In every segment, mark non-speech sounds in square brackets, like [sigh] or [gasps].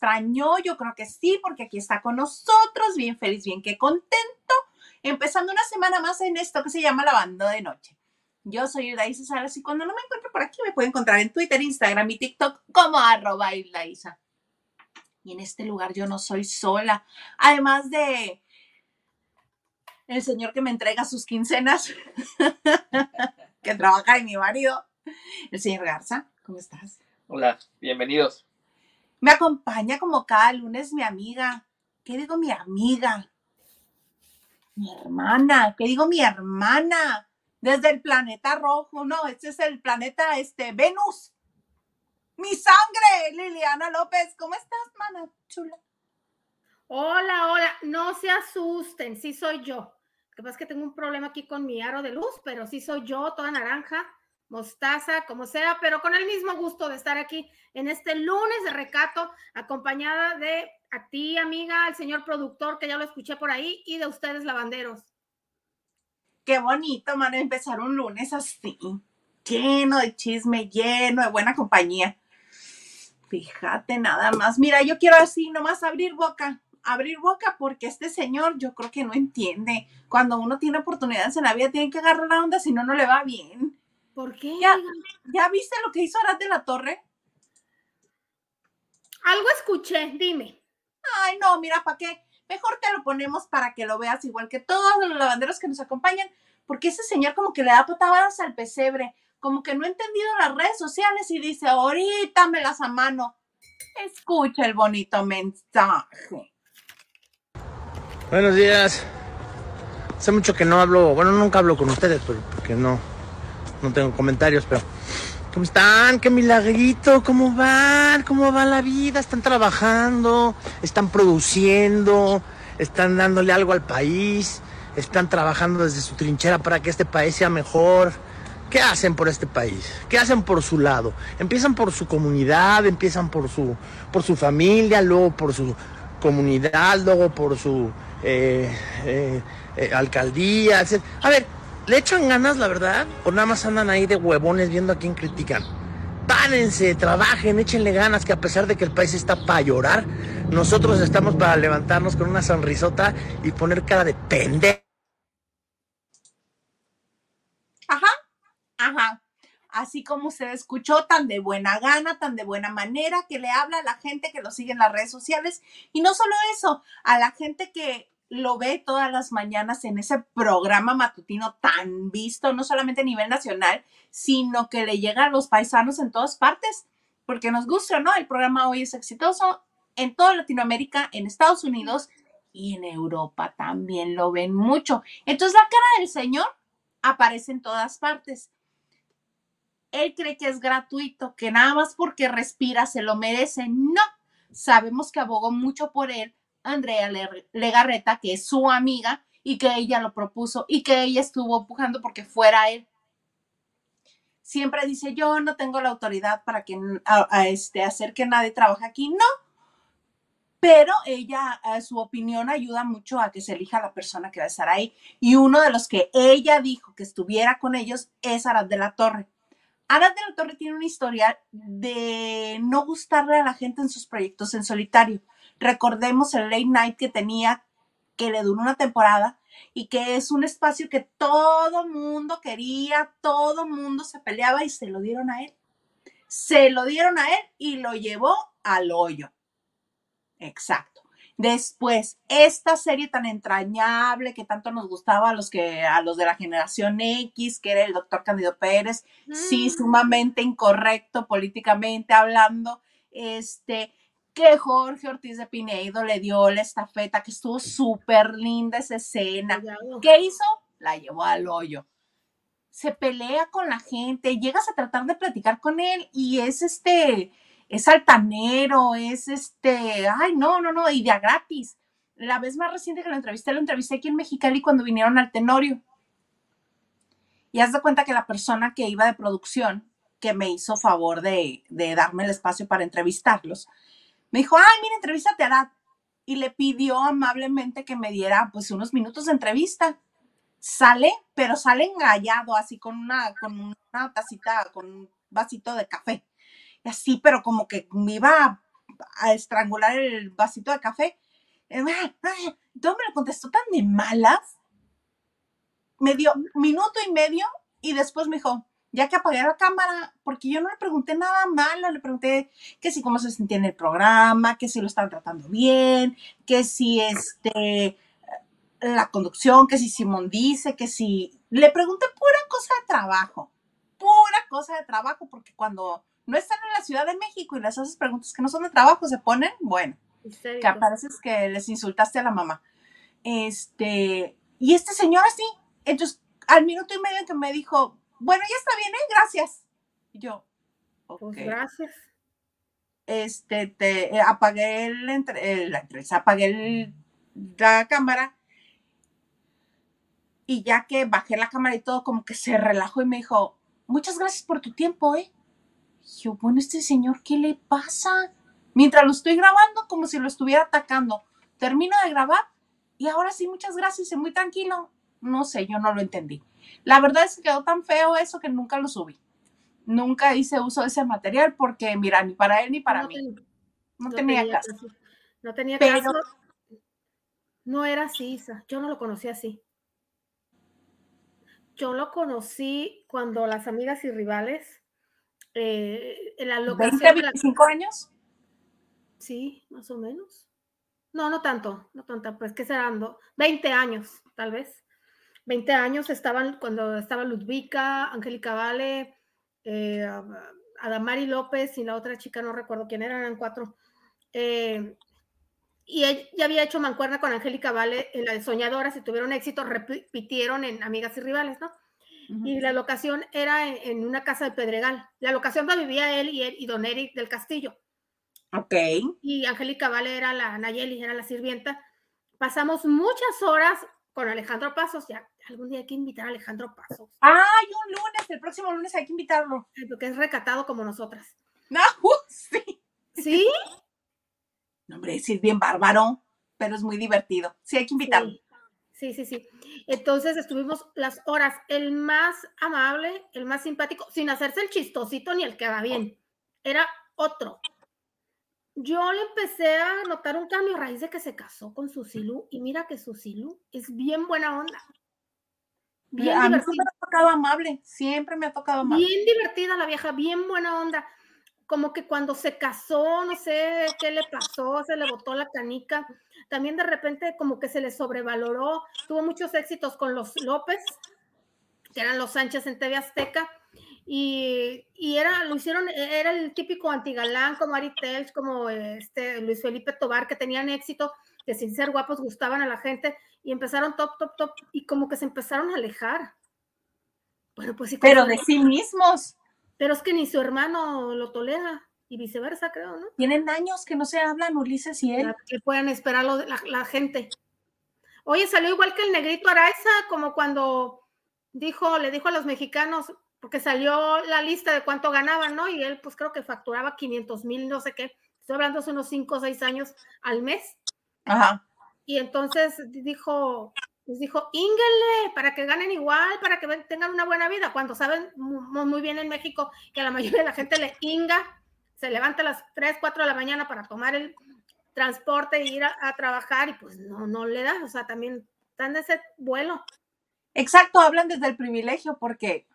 extrañó? Yo creo que sí, porque aquí está con nosotros, bien feliz, bien que contento. Empezando una semana más en esto que se llama Lavando de Noche. Yo soy Hildaísa Salas y cuando no me encuentro por aquí me puede encontrar en Twitter, Instagram y TikTok como arroba Hildaísa. Y en este lugar yo no soy sola. Además de el señor que me entrega sus quincenas, [laughs] que trabaja en mi marido, el señor Garza. ¿Cómo estás? Hola, bienvenidos. Me acompaña como cada lunes mi amiga. ¿Qué digo mi amiga? Mi hermana. ¿Qué digo mi hermana? Desde el planeta rojo. No, este es el planeta este, Venus. Mi sangre, Liliana López. ¿Cómo estás, mana chula? Hola, hola. No se asusten, sí soy yo. Lo que pasa es que tengo un problema aquí con mi aro de luz, pero sí soy yo, toda naranja mostaza, como sea, pero con el mismo gusto de estar aquí en este lunes de recato, acompañada de a ti, amiga, al señor productor, que ya lo escuché por ahí, y de ustedes, lavanderos. Qué bonito, mano, empezar un lunes así, lleno de chisme, lleno de buena compañía. Fíjate nada más. Mira, yo quiero así nomás abrir boca, abrir boca porque este señor yo creo que no entiende. Cuando uno tiene oportunidades en la vida tiene que agarrar la onda, si no, no le va bien. ¿Por qué? ¿Ya, viste lo que hizo Arad de la Torre? Algo escuché, dime. Ay, no, mira, ¿para qué? Mejor te lo ponemos para que lo veas igual que todos los lavanderos que nos acompañan, porque ese señor como que le da patadas al pesebre, como que no ha entendido las redes sociales y dice, ahorita me las a mano. Escucha el bonito mensaje. Buenos días. Hace mucho que no hablo, bueno, nunca hablo con ustedes, porque no, no tengo comentarios, pero ¿cómo están? ¡Qué milagrito! ¿Cómo van? ¿Cómo va la vida? ¿Están trabajando? ¿Están produciendo? ¿Están dándole algo al país? ¿Están trabajando desde su trinchera para que este país sea mejor? ¿Qué hacen por este país? ¿Qué hacen por su lado? Empiezan por su comunidad, empiezan por su, por su familia, luego por su comunidad, luego por su eh, eh, eh, alcaldía, etc. A ver, ¿Le echan ganas, la verdad? ¿O nada más andan ahí de huevones viendo a quién critican? Pánense, trabajen, échenle ganas, que a pesar de que el país está para llorar, nosotros estamos para levantarnos con una sonrisota y poner cara de pendejo. Ajá, ajá. Así como se escuchó, tan de buena gana, tan de buena manera, que le habla a la gente que lo sigue en las redes sociales. Y no solo eso, a la gente que lo ve todas las mañanas en ese programa matutino tan visto, no solamente a nivel nacional, sino que le llega a los paisanos en todas partes, porque nos gusta, ¿no? El programa hoy es exitoso en toda Latinoamérica, en Estados Unidos y en Europa también lo ven mucho. Entonces la cara del Señor aparece en todas partes. Él cree que es gratuito, que nada más porque respira se lo merece. No, sabemos que abogó mucho por él Andrea Legarreta, que es su amiga y que ella lo propuso y que ella estuvo empujando porque fuera él. Siempre dice, yo no tengo la autoridad para que, a, este, hacer que nadie trabaje aquí. No, pero ella, su opinión ayuda mucho a que se elija la persona que va a estar ahí. Y uno de los que ella dijo que estuviera con ellos es Arad de la Torre. Arad de la Torre tiene una historia de no gustarle a la gente en sus proyectos en solitario. Recordemos el late night que tenía, que le duró una temporada y que es un espacio que todo mundo quería, todo mundo se peleaba y se lo dieron a él. Se lo dieron a él y lo llevó al hoyo. Exacto. Después, esta serie tan entrañable que tanto nos gustaba a los que a los de la generación X, que era el doctor Candido Pérez, sí, mm. sumamente incorrecto políticamente hablando, este, que Jorge Ortiz de Pinedo le dio la estafeta, que estuvo súper linda esa escena. ¿Qué hizo? La llevó al hoyo. Se pelea con la gente, llegas a tratar de platicar con él y es este, es altanero, es este, ay, no, no, no, y de gratis. La vez más reciente que lo entrevisté, lo entrevisté aquí en Mexicali cuando vinieron al Tenorio. Y haz de cuenta que la persona que iba de producción, que me hizo favor de, de darme el espacio para entrevistarlos, me dijo, ay, mira, entrevístate a Arad. Y le pidió amablemente que me diera pues unos minutos de entrevista. Sale, pero sale engallado, así con una, con una tacita, con vasito de café. Y así, pero como que me iba a, a estrangular el vasito de café. Ah, ah, Todo me lo contestó tan de malas. Me dio minuto y medio y después me dijo, ya que apagué la cámara, porque yo no le pregunté nada malo, le pregunté que si cómo se sentía en el programa, que si lo estaban tratando bien, que si este la conducción, que si Simón dice, que si le pregunté pura cosa de trabajo, pura cosa de trabajo, porque cuando no están en la Ciudad de México y les haces preguntas que no son de trabajo, se ponen, bueno, que apareces que les insultaste a la mamá. Este, y este señor así, entonces al minuto y medio que me dijo, bueno, ya está bien, ¿eh? Gracias. Y yo, ok. Pues gracias. Este, te eh, apagué el, entre, el- la entrevista, apagué el- la cámara y ya que bajé la cámara y todo, como que se relajó y me dijo, muchas gracias por tu tiempo, ¿eh? Y yo, bueno, este señor, ¿qué le pasa? Mientras lo estoy grabando, como si lo estuviera atacando. Termino de grabar y ahora sí, muchas gracias y muy tranquilo. No sé, yo no lo entendí. La verdad es que quedó tan feo eso que nunca lo subí. Nunca hice uso de ese material porque, mira, ni para él ni para no mí. ten- no, no tenía, caso. caso. No tenía Pero- caso. No era así, Isa. Yo no lo conocí así. Yo lo conocí cuando las amigas y rivales, eh, en la locación 20, de la- 25 años. Sí, más o menos. No, no tanto, no tanto, pues que serán do- 20 años, tal vez. 20 años estaban cuando estaba Ludvika, Angélica Vale, eh, Adamari López y la otra chica, no recuerdo quién eran, eran cuatro. Eh, y ella ya había hecho mancuerna con Angélica Vale en la de Soñadoras y tuvieron éxito, repitieron en Amigas y Rivales, ¿no? Y la locación era en, en una casa de Pedregal. La locación donde vivía él y, él y Don Eric del Castillo Ok. y Angélica Vale era la Nayeli, era la sirvienta. Pasamos muchas horas con Alejandro Pasos, ya algún día hay que invitar a Alejandro Pasos, Ay, un lunes, el próximo lunes hay que invitarlo. porque es recatado como nosotras. No, [laughs] uh, sí. ¿Sí? [laughs] No, hombre, sí es bien bárbaro, pero es muy divertido. Sí, hay que invitarlo. Sí, sí, sí. Entonces estuvimos las horas, el más amable, el más simpático, sin hacerse el chistosito ni el que va bien. Era otro. Yo le empecé a notar un cambio a raíz de que se casó con Susilu y mira que Susilu es bien buena onda. Bien a mí divertida. siempre me ha tocado amable, siempre me ha tocado amable. Bien divertida la vieja, bien buena onda. Como que cuando se casó, no sé qué le pasó, se le botó la canica. También de repente como que se le sobrevaloró. Tuvo muchos éxitos con los López, que eran los Sánchez en TV Azteca. Y, y era, lo hicieron, era el típico antigalán como Ari Telch, como este Luis Felipe Tobar, que tenían éxito, que sin ser guapos gustaban a la gente y empezaron top, top, top, y como que se empezaron a alejar. Bueno, pues sí. Pero de sí mismos. pero es que ni su hermano lo tolera y viceversa, creo, ¿no? Tienen años que no se hablan Ulises y él. Que puedan esperar lo- la, la gente. Oye, salió igual que el negrito Araiza, como cuando dijo, le dijo a los mexicanos, porque salió la lista de cuánto ganaban, ¿no? Y él, pues creo que facturaba 500 mil, no sé qué. Estoy hablando hace unos 5 o 6 años al mes. Ajá. Y entonces dijo, les dijo, ínguenle para que ganen igual, para que tengan una buena vida, cuando saben mu- mu- muy bien en México que a la mayoría de la gente le inga, se levanta a las 3, 4 de la mañana para tomar el transporte e ir a, a trabajar y pues no, no le da, o sea, también están de ese vuelo. Exacto, hablan desde el privilegio porque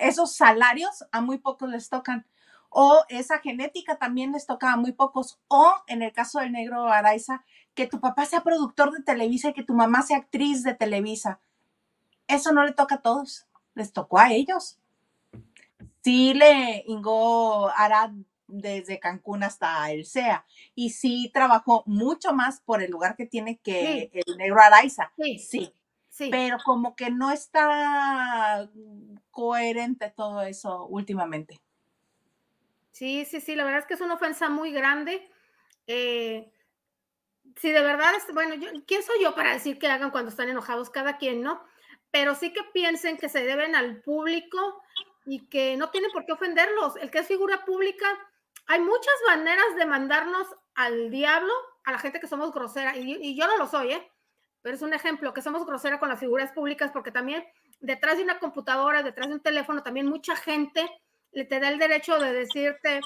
esos salarios a muy pocos les tocan. O esa genética también les toca a muy pocos. O en el caso del negro Araiza, que tu papá sea productor de Televisa y que tu mamá sea actriz de Televisa. Eso no le toca a todos, les tocó a ellos. Sí le ingó Arad desde Cancún hasta el SEA y sí trabajó mucho más por el lugar que tiene que el negro Araiza. Sí, Sí, sí. pero como que no está coherente todo eso últimamente. Sí, sí, sí, la verdad es que es una ofensa muy grande. Eh, si de verdad, es, bueno, yo, ¿quién soy yo para decir que hagan cuando están enojados cada quien, no? Pero sí que piensen que se deben al público y que no tienen por qué ofenderlos. El que es figura pública, hay muchas maneras de mandarnos al diablo a la gente que somos grosera, y, y yo no lo soy, ¿eh? Pero es un ejemplo, que somos grosera con las figuras públicas, porque también detrás de una computadora, detrás de un teléfono, también mucha gente le te da el derecho de decirte,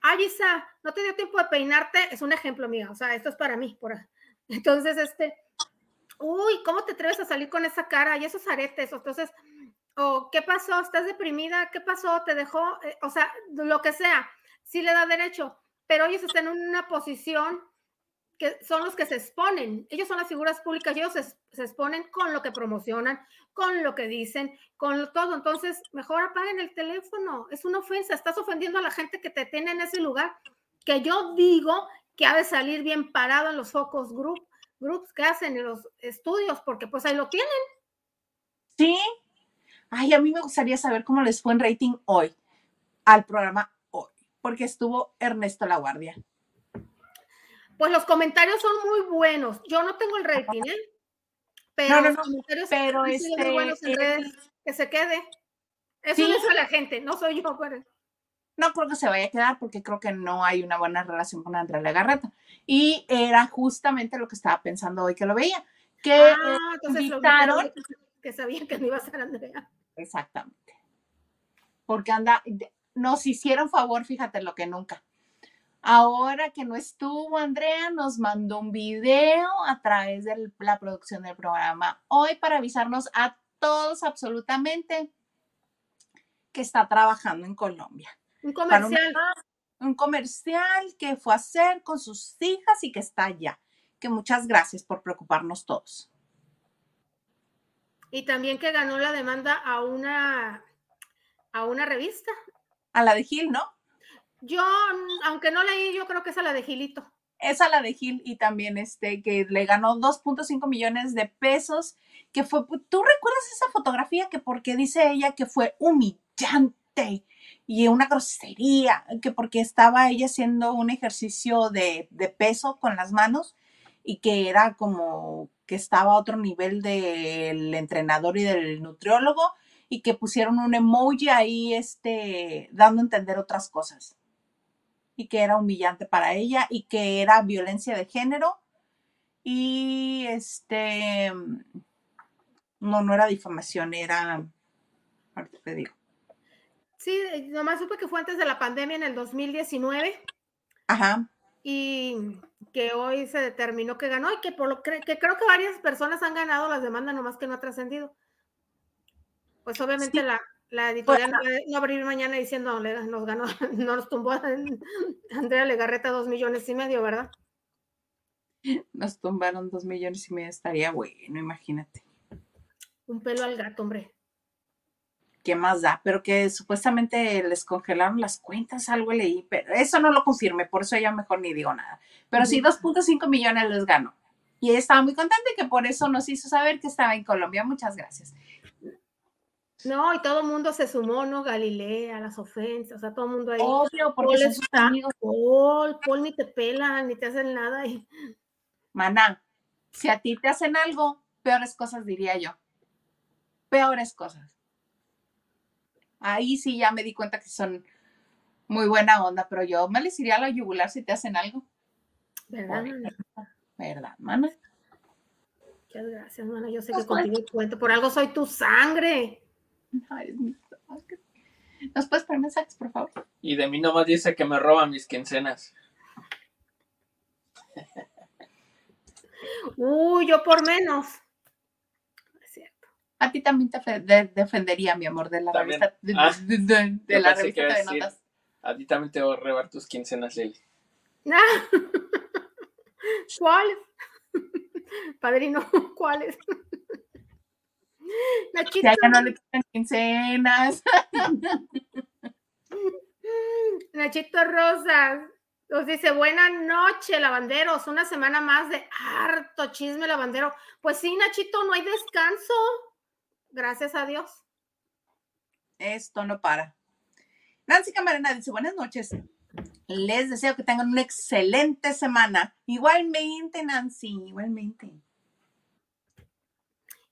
ay, Isa, no te dio tiempo de peinarte, es un ejemplo mío, o sea, esto es para mí. Por... Entonces, este, uy, ¿cómo te atreves a salir con esa cara y esos aretes? Entonces, o ¿qué pasó? ¿Estás deprimida? ¿Qué pasó? ¿Te dejó? Eh, o sea, lo que sea, sí le da derecho, pero ellos están en una posición son los que se exponen. Ellos son las figuras públicas ellos se, se, exponen con lo que promocionan, con lo que dicen, con todo. Entonces, mejor apaguen el teléfono. Es una ofensa. Estás ofendiendo a la gente que te tiene en ese lugar, que yo digo que ha de salir bien parado en los focus group, groups que hacen en los estudios, porque pues ahí lo tienen. Sí. Ay, a mí me gustaría saber cómo les fue en rating hoy al programa hoy, porque estuvo Ernesto La Guardia. Pues los comentarios son muy buenos. Yo no tengo el rating, ¿eh? Pero No, no, los comentarios pero sido muy este, buenos en eh, redes. Que se quede. Eso Sí. lo hizo la gente, no soy yo. pero- No creo que se vaya a quedar porque creo que no hay una buena relación con Andrea Legarreta. Y era justamente lo que estaba pensando hoy que lo veía. Que eh, Ah, entonces lo invitaron- invitaron que sabían que no iba a ser Andrea. Exactamente. Porque anda, nos hicieron favor, fíjate lo que nunca. Ahora que no estuvo Andrea, nos mandó un video a través de la producción del programa hoy para avisarnos a todos absolutamente que está trabajando en Colombia. Un comercial. un comercial que fue a hacer con sus hijas y que está allá. Que muchas gracias por preocuparnos todos. Y también que ganó la demanda a una, a una revista. A la de Gil, ¿no? Yo, mm, aunque no leí, yo creo que es a la de Gilito. esa la de Gil y también este que le ganó 2.5 millones de pesos, que fue, ¿tú recuerdas esa fotografía que porque dice ella que fue humillante y una grosería, que porque estaba ella haciendo un ejercicio de, de peso con las manos y que era como que estaba a otro nivel del entrenador y del nutriólogo y que pusieron un emoji ahí este dando a entender otras cosas y que era humillante para ella y que era violencia de género y este no no era difamación era ahorita te digo Sí, nomás supe que fue antes de la pandemia en el 2019 ajá y que hoy se determinó que ganó y que por lo que, que creo que varias personas han ganado las demandas, nomás que no ha trascendido. Pues obviamente Sí. la, la editorial Pues, no, va- no va a abrir mañana diciendo "Le- nos ganó, no [laughs] nos tumbó Andrea Legarreta dos millones y medio, ¿verdad? nos tumbaron dos millones y medio estaría bueno imagínate. Un pelo al gato, hombre. qué más da pero que supuestamente les congelaron las cuentas algo leí pero eso no lo confirme por eso ya mejor ni digo nada. Pero sí 2.5 millones les ganó. Y estaba muy contenta y que por eso nos hizo saber que estaba en Colombia. Muchas gracias No, y todo el mundo se sumó, ¿no? Galilea, las ofensas, o sea, todo el mundo ahí. obvio porque Paul sus amigos Paul, Paul ni te pelan, ni te hacen nada. Y, [laughs] Maná, si a ti te hacen algo, peores cosas diría yo. Peores cosas. Ahí sí ya me di cuenta que son muy buena onda, pero yo me les iría a la yugular si te hacen algo. ¿Verdad? Mana? ¿Verdad, mana? Muchas gracias, mana. Yo sé Pues, que contigo cuento. Por algo soy tu sangre. [laughs] ¿Nos puedes poner mensajes, por favor? Y de mí nomás dice que me roban mis quincenas. Uy, yo por menos. Es cierto. A ti también te fe- de- defendería, mi amor, de la También. revista, de, Ah, de- de- la revista decir- notas. A ti también te voy a robar tus quincenas, Lili. Ah. [laughs] ¿Cuáles? [laughs] Padrino, ¿cuáles? Nachito, a ella no le quitan quincenas. [laughs] Nachito Rosas nos dice, buena noche, lavanderos, una semana más de harto chisme lavandero. Pues sí, Nachito, no hay descanso. Gracias a Dios. Esto no para. Nancy Camarena dice, buenas noches. Les deseo que tengan una excelente semana. Igualmente, Nancy, igualmente.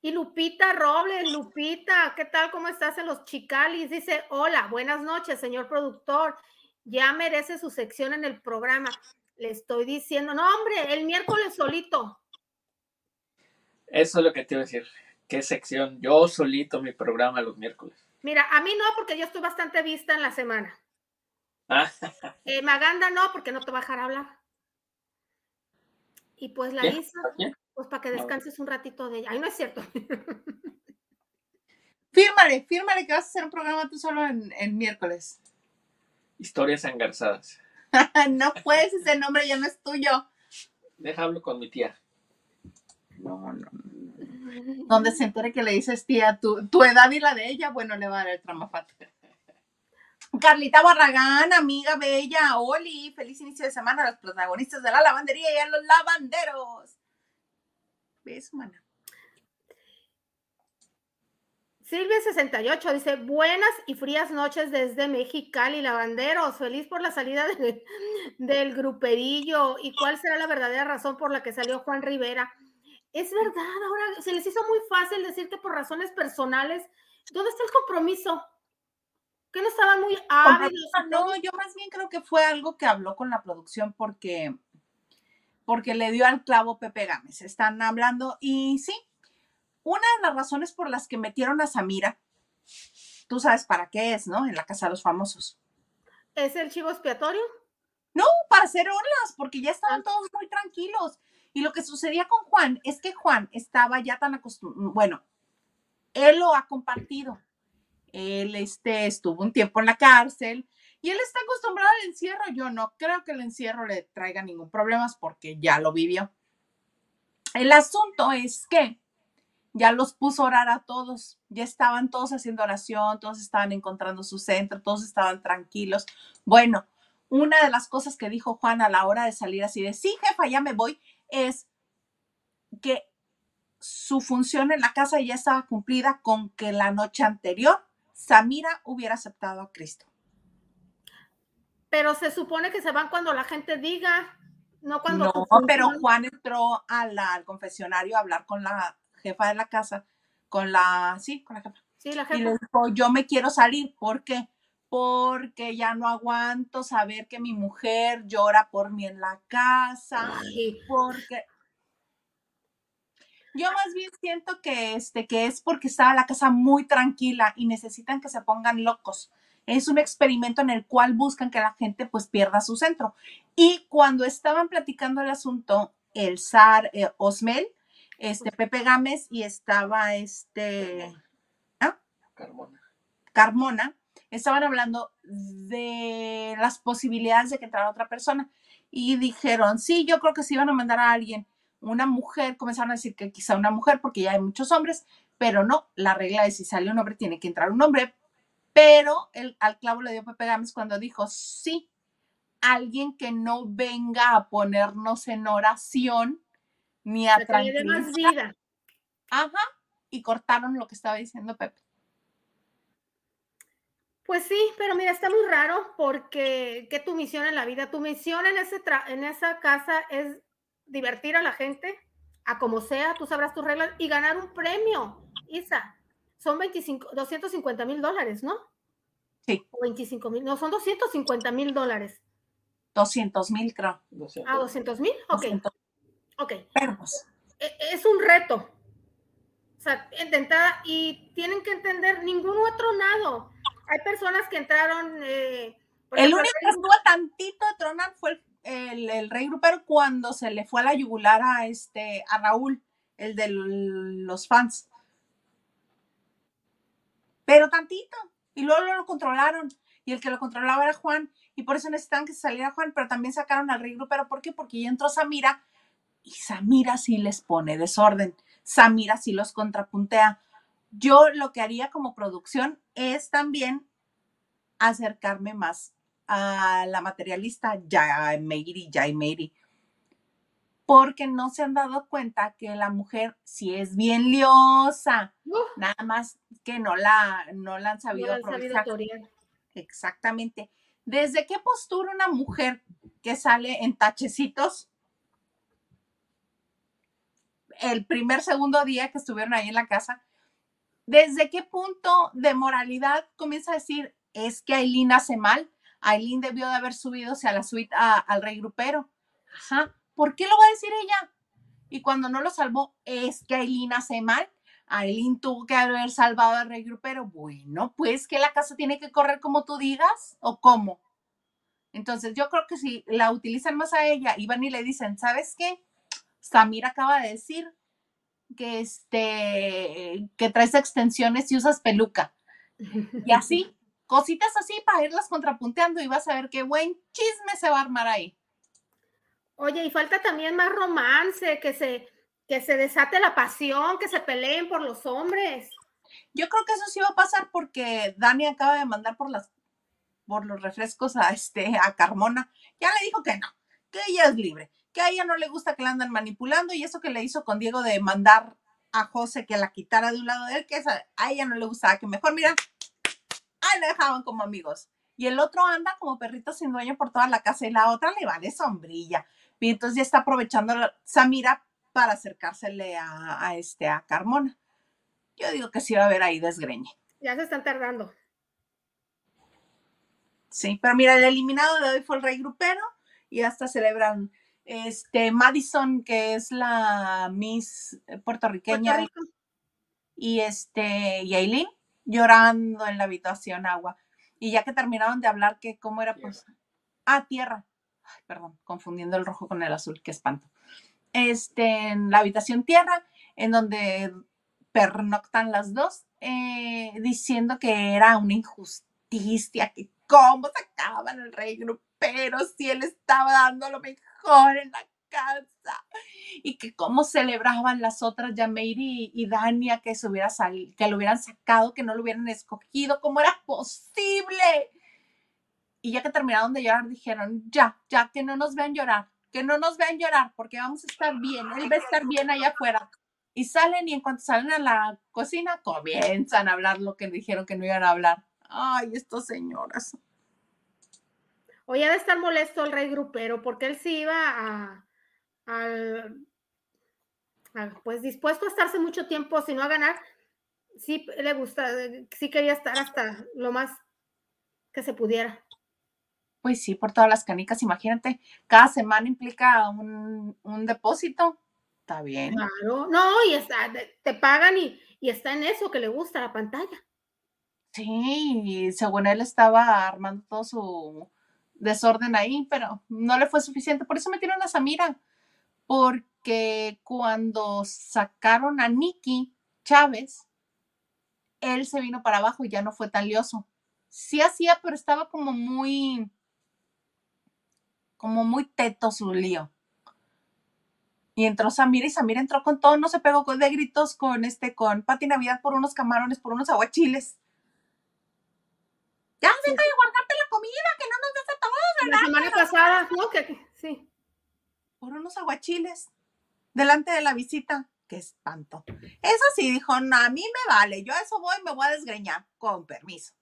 Y Lupita Robles, Lupita, ¿qué tal? ¿Cómo estás en los Chicalis? Dice, hola, buenas noches, señor productor. Ya merece su sección en el programa. Le estoy diciendo, no, hombre, el miércoles solito. Eso es lo que te iba a decir. ¿Qué sección? Yo solito mi programa los miércoles. Mira, a mí no, porque yo estoy bastante vista en la semana. Ah, [laughs] Eh, Maganda no, porque no te va a dejar hablar. Y pues la. Isa. Pues para que descanses un ratito de ella. Ay, no es cierto. [laughs] Fírmale, fírmale que vas a hacer un programa tú solo en, en miércoles. Historias engarzadas. [laughs] no puedes, ese nombre ya no es tuyo. Deja hablo con mi tía. No, no. Donde se entere que le dices tía, tu, tu edad y la de ella, bueno, le va a dar el tramafato. Carlita Barragán, amiga bella, Oli, feliz inicio de semana a los protagonistas de la lavandería y a los lavanderos. ¿Ves, mana? Silvia68 dice, buenas y frías noches desde Mexicali, lavanderos. Feliz por la salida de- del gruperillo. ¿Y cuál será la verdadera razón por la que salió Juan Rivera? Es verdad, ahora se les hizo muy fácil decir que por razones personales. ¿Dónde está el compromiso? Que no estaban muy ávidos. No, yo más bien creo que fue algo que habló con la producción porque, porque le dio al clavo Pepe Gámez. Están hablando y sí, una de las razones por las que metieron a Samira, tú sabes para qué es, ¿no? En la Casa de los Famosos. ¿Es el chivo expiatorio? No, para hacer olas, porque ya estaban todos muy tranquilos. Y lo que sucedía con Juan es que Juan estaba ya tan acostumbrado, bueno, él lo ha compartido. Él este, estuvo un tiempo en la cárcel y él está acostumbrado al encierro. Yo no creo que el encierro le traiga ningún problema porque ya lo vivió. El asunto es que ya los puso a orar a todos, ya estaban todos haciendo oración, todos estaban encontrando su centro, todos estaban tranquilos. Bueno, una de las cosas que dijo Juan a la hora de salir así de, sí, jefa, ya me voy, es que su función en la casa ya estaba cumplida con que la noche anterior Samira hubiera aceptado a Cristo. Pero se supone que se van cuando la gente diga, no cuando... No, pero Juan entró a la- al confesionario a hablar con la jefa de la casa, con la, sí, con la jefa. Sí, la Y gente... le dijo, yo me quiero salir, ¿por qué? Porque ya no aguanto saber que mi mujer llora por mí en la casa, Ay, porque yo más bien siento que este que es porque estaba la casa muy tranquila y necesitan que se pongan locos. Es un experimento en el cual buscan que la gente pues pierda su centro. Y cuando estaban platicando el asunto, el zar eh, Osmel, este Pepe Gámez y estaba este Carmona. Carmona, estaban hablando de las posibilidades de que entrara otra persona y dijeron, sí, yo creo que se iban a mandar a alguien, una mujer, comenzaron a decir que quizá una mujer porque ya hay muchos hombres, pero no, la regla es si sale un hombre tiene que entrar un hombre, pero el, al clavo le dio Pepe Gámez cuando dijo, sí, alguien que no venga a ponernos en oración ni a tranquilizar. vida. Ajá, y cortaron lo que estaba diciendo Pepe. Pues sí, pero mira, está muy raro porque ¿qué tu misión en la vida? Tu misión en, ese tra- en esa casa es divertir a la gente, a como sea, tú sabrás tus reglas y ganar un premio. Isa, son 25, 250 mil dólares, ¿no? Sí. O 25 mil, no, son 250 mil dólares. 200 mil, creo. Ah, 200 mil, ok, 200 ok. perros. E- Es un reto. O sea, intentar, y tienen que entender, ningún otro nado. Hay personas que entraron. eh, por El ejemplo, único que estuvo tantito de tronar fue el, el- el rey grupero cuando se le fue a la yugular a este a Raúl, el de los fans. Pero tantito. Y luego lo controlaron. Y el que lo controlaba era Juan. Y por eso necesitaban que saliera Juan, pero también sacaron al rey grupero. ¿Por qué? Porque ya entró Samira. Y Samira sí les pone desorden. Samira sí los contrapuntea. Yo lo que haría como producción es también acercarme más a la materialista ya Meiri, ya Meiri, porque no se han dado cuenta que la mujer sí es bien liosa, nada más que no la, no la han no sabido han sabido aprovechar. Exactamente. ¿Desde qué postura una mujer que sale en tachecitos el primer, segundo día que estuvieron ahí en la casa, desde qué punto de moralidad comienza a decir, es que Aileen hace mal? Aileen debió de haber subido a la suite a- al rey grupero. Ajá. ¿Por qué lo va a decir ella? Y cuando no lo salvó, es que Aileen hace mal. Aileen tuvo que haber salvado al rey grupero. Bueno, pues que la casa tiene que correr como tú digas o cómo. Entonces yo creo que si la utilizan más a ella y van y le dicen, ¿sabes qué? Samir acaba de decir que este que traes extensiones y usas peluca. Y así, [laughs] cositas así para irlas contrapunteando y vas a ver qué buen chisme se va a armar ahí. Oye, y falta también más romance, que se, que se desate la pasión, que se peleen por los hombres. Yo creo que eso sí va a pasar porque Dani acaba de mandar por las por los refrescos a este a Carmona. Ya le dijo que no, que ella es libre, que a ella no le gusta que la andan manipulando y eso que le hizo con Diego de mandar a José que la quitara de un lado de él, que a ella no le gustaba, que mejor, mira, ahí le dejaban como amigos. Y el otro anda como perrito sin dueño por toda la casa y la otra le vale sombrilla. Y entonces ya está aprovechando la, Samira para acercársele a, a, este, a Carmona. Yo digo que sí va a haber ahí desgreñe. Ya se están tardando. Sí, pero mira, el eliminado de hoy fue el Rey Grupero y hasta celebran este Madison, que es la Miss puertorriqueña, Puerto Rico. y este y Aileen llorando en la habitación agua. Y ya que terminaron de hablar que cómo era pues ah, tierra. Perdón, confundiendo el rojo con el azul, qué espanto. Este, en la habitación tierra, en donde pernoctan las dos, eh, diciendo que era una injusticia, que cómo sacaban al rey grupero si él estaba dando lo mejor en la casa y que cómo celebraban las otras Yameiri y, Dania que se hubiera salido, que lo hubieran sacado, que no lo hubieran escogido, cómo era posible. Y ya que terminaron de llorar, dijeron, ya, ya, que no nos vean llorar, que no nos vean llorar, porque vamos a estar bien, él va a estar bien allá afuera. Y salen y en cuanto salen a la cocina, comienzan a hablar lo que dijeron que no iban a hablar. Ay, estas señoras. Oye, debe estar molesto el rey grupero, porque él sí iba a, pues dispuesto a estarse mucho tiempo, si no a ganar, sí le gusta, sí quería estar hasta lo más que se pudiera. Pues sí, por todas las canicas, imagínate, cada semana implica un, un depósito. Está bien. Claro, no, y está, te pagan y, y está en eso que le gusta la pantalla. Sí, según él estaba armando todo su desorden ahí, pero no le fue suficiente. Por eso metieron a Samira, porque cuando sacaron a Nicky Chávez, él se vino para abajo y ya no fue tan lioso. Sí hacía, pero estaba como muy, como muy teto su lío. Y entró Samira y Samira entró con todo, no se pegó de gritos con este, con Pati Navidad por unos camarones, por unos aguachiles. Ya, Sí. deja de guardarte la comida, que no nos des a todos, La ¿verdad? semana pasada, ¿no? Que, sí. Por unos aguachiles delante de la visita. Qué espanto. Eso sí, dijo, no, a mí me vale, yo a eso voy, me voy a desgreñar, con permiso.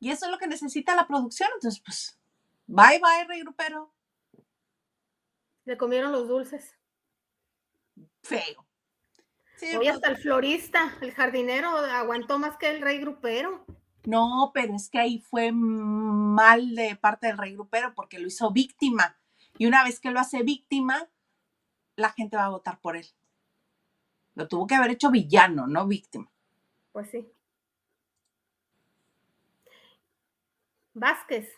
Y eso es lo que necesita la producción, entonces, pues, bye, bye, rey grupero. Le comieron los dulces. Feo. Sí, Hoy pues, hasta el florista, el jardinero, aguantó más que el rey grupero. No, pero es que ahí fue mal de parte del rey grupero porque lo hizo víctima. Y una vez que lo hace víctima, la gente va a votar por él. Lo tuvo que haber hecho villano, no víctima. Pues sí. Vázquez.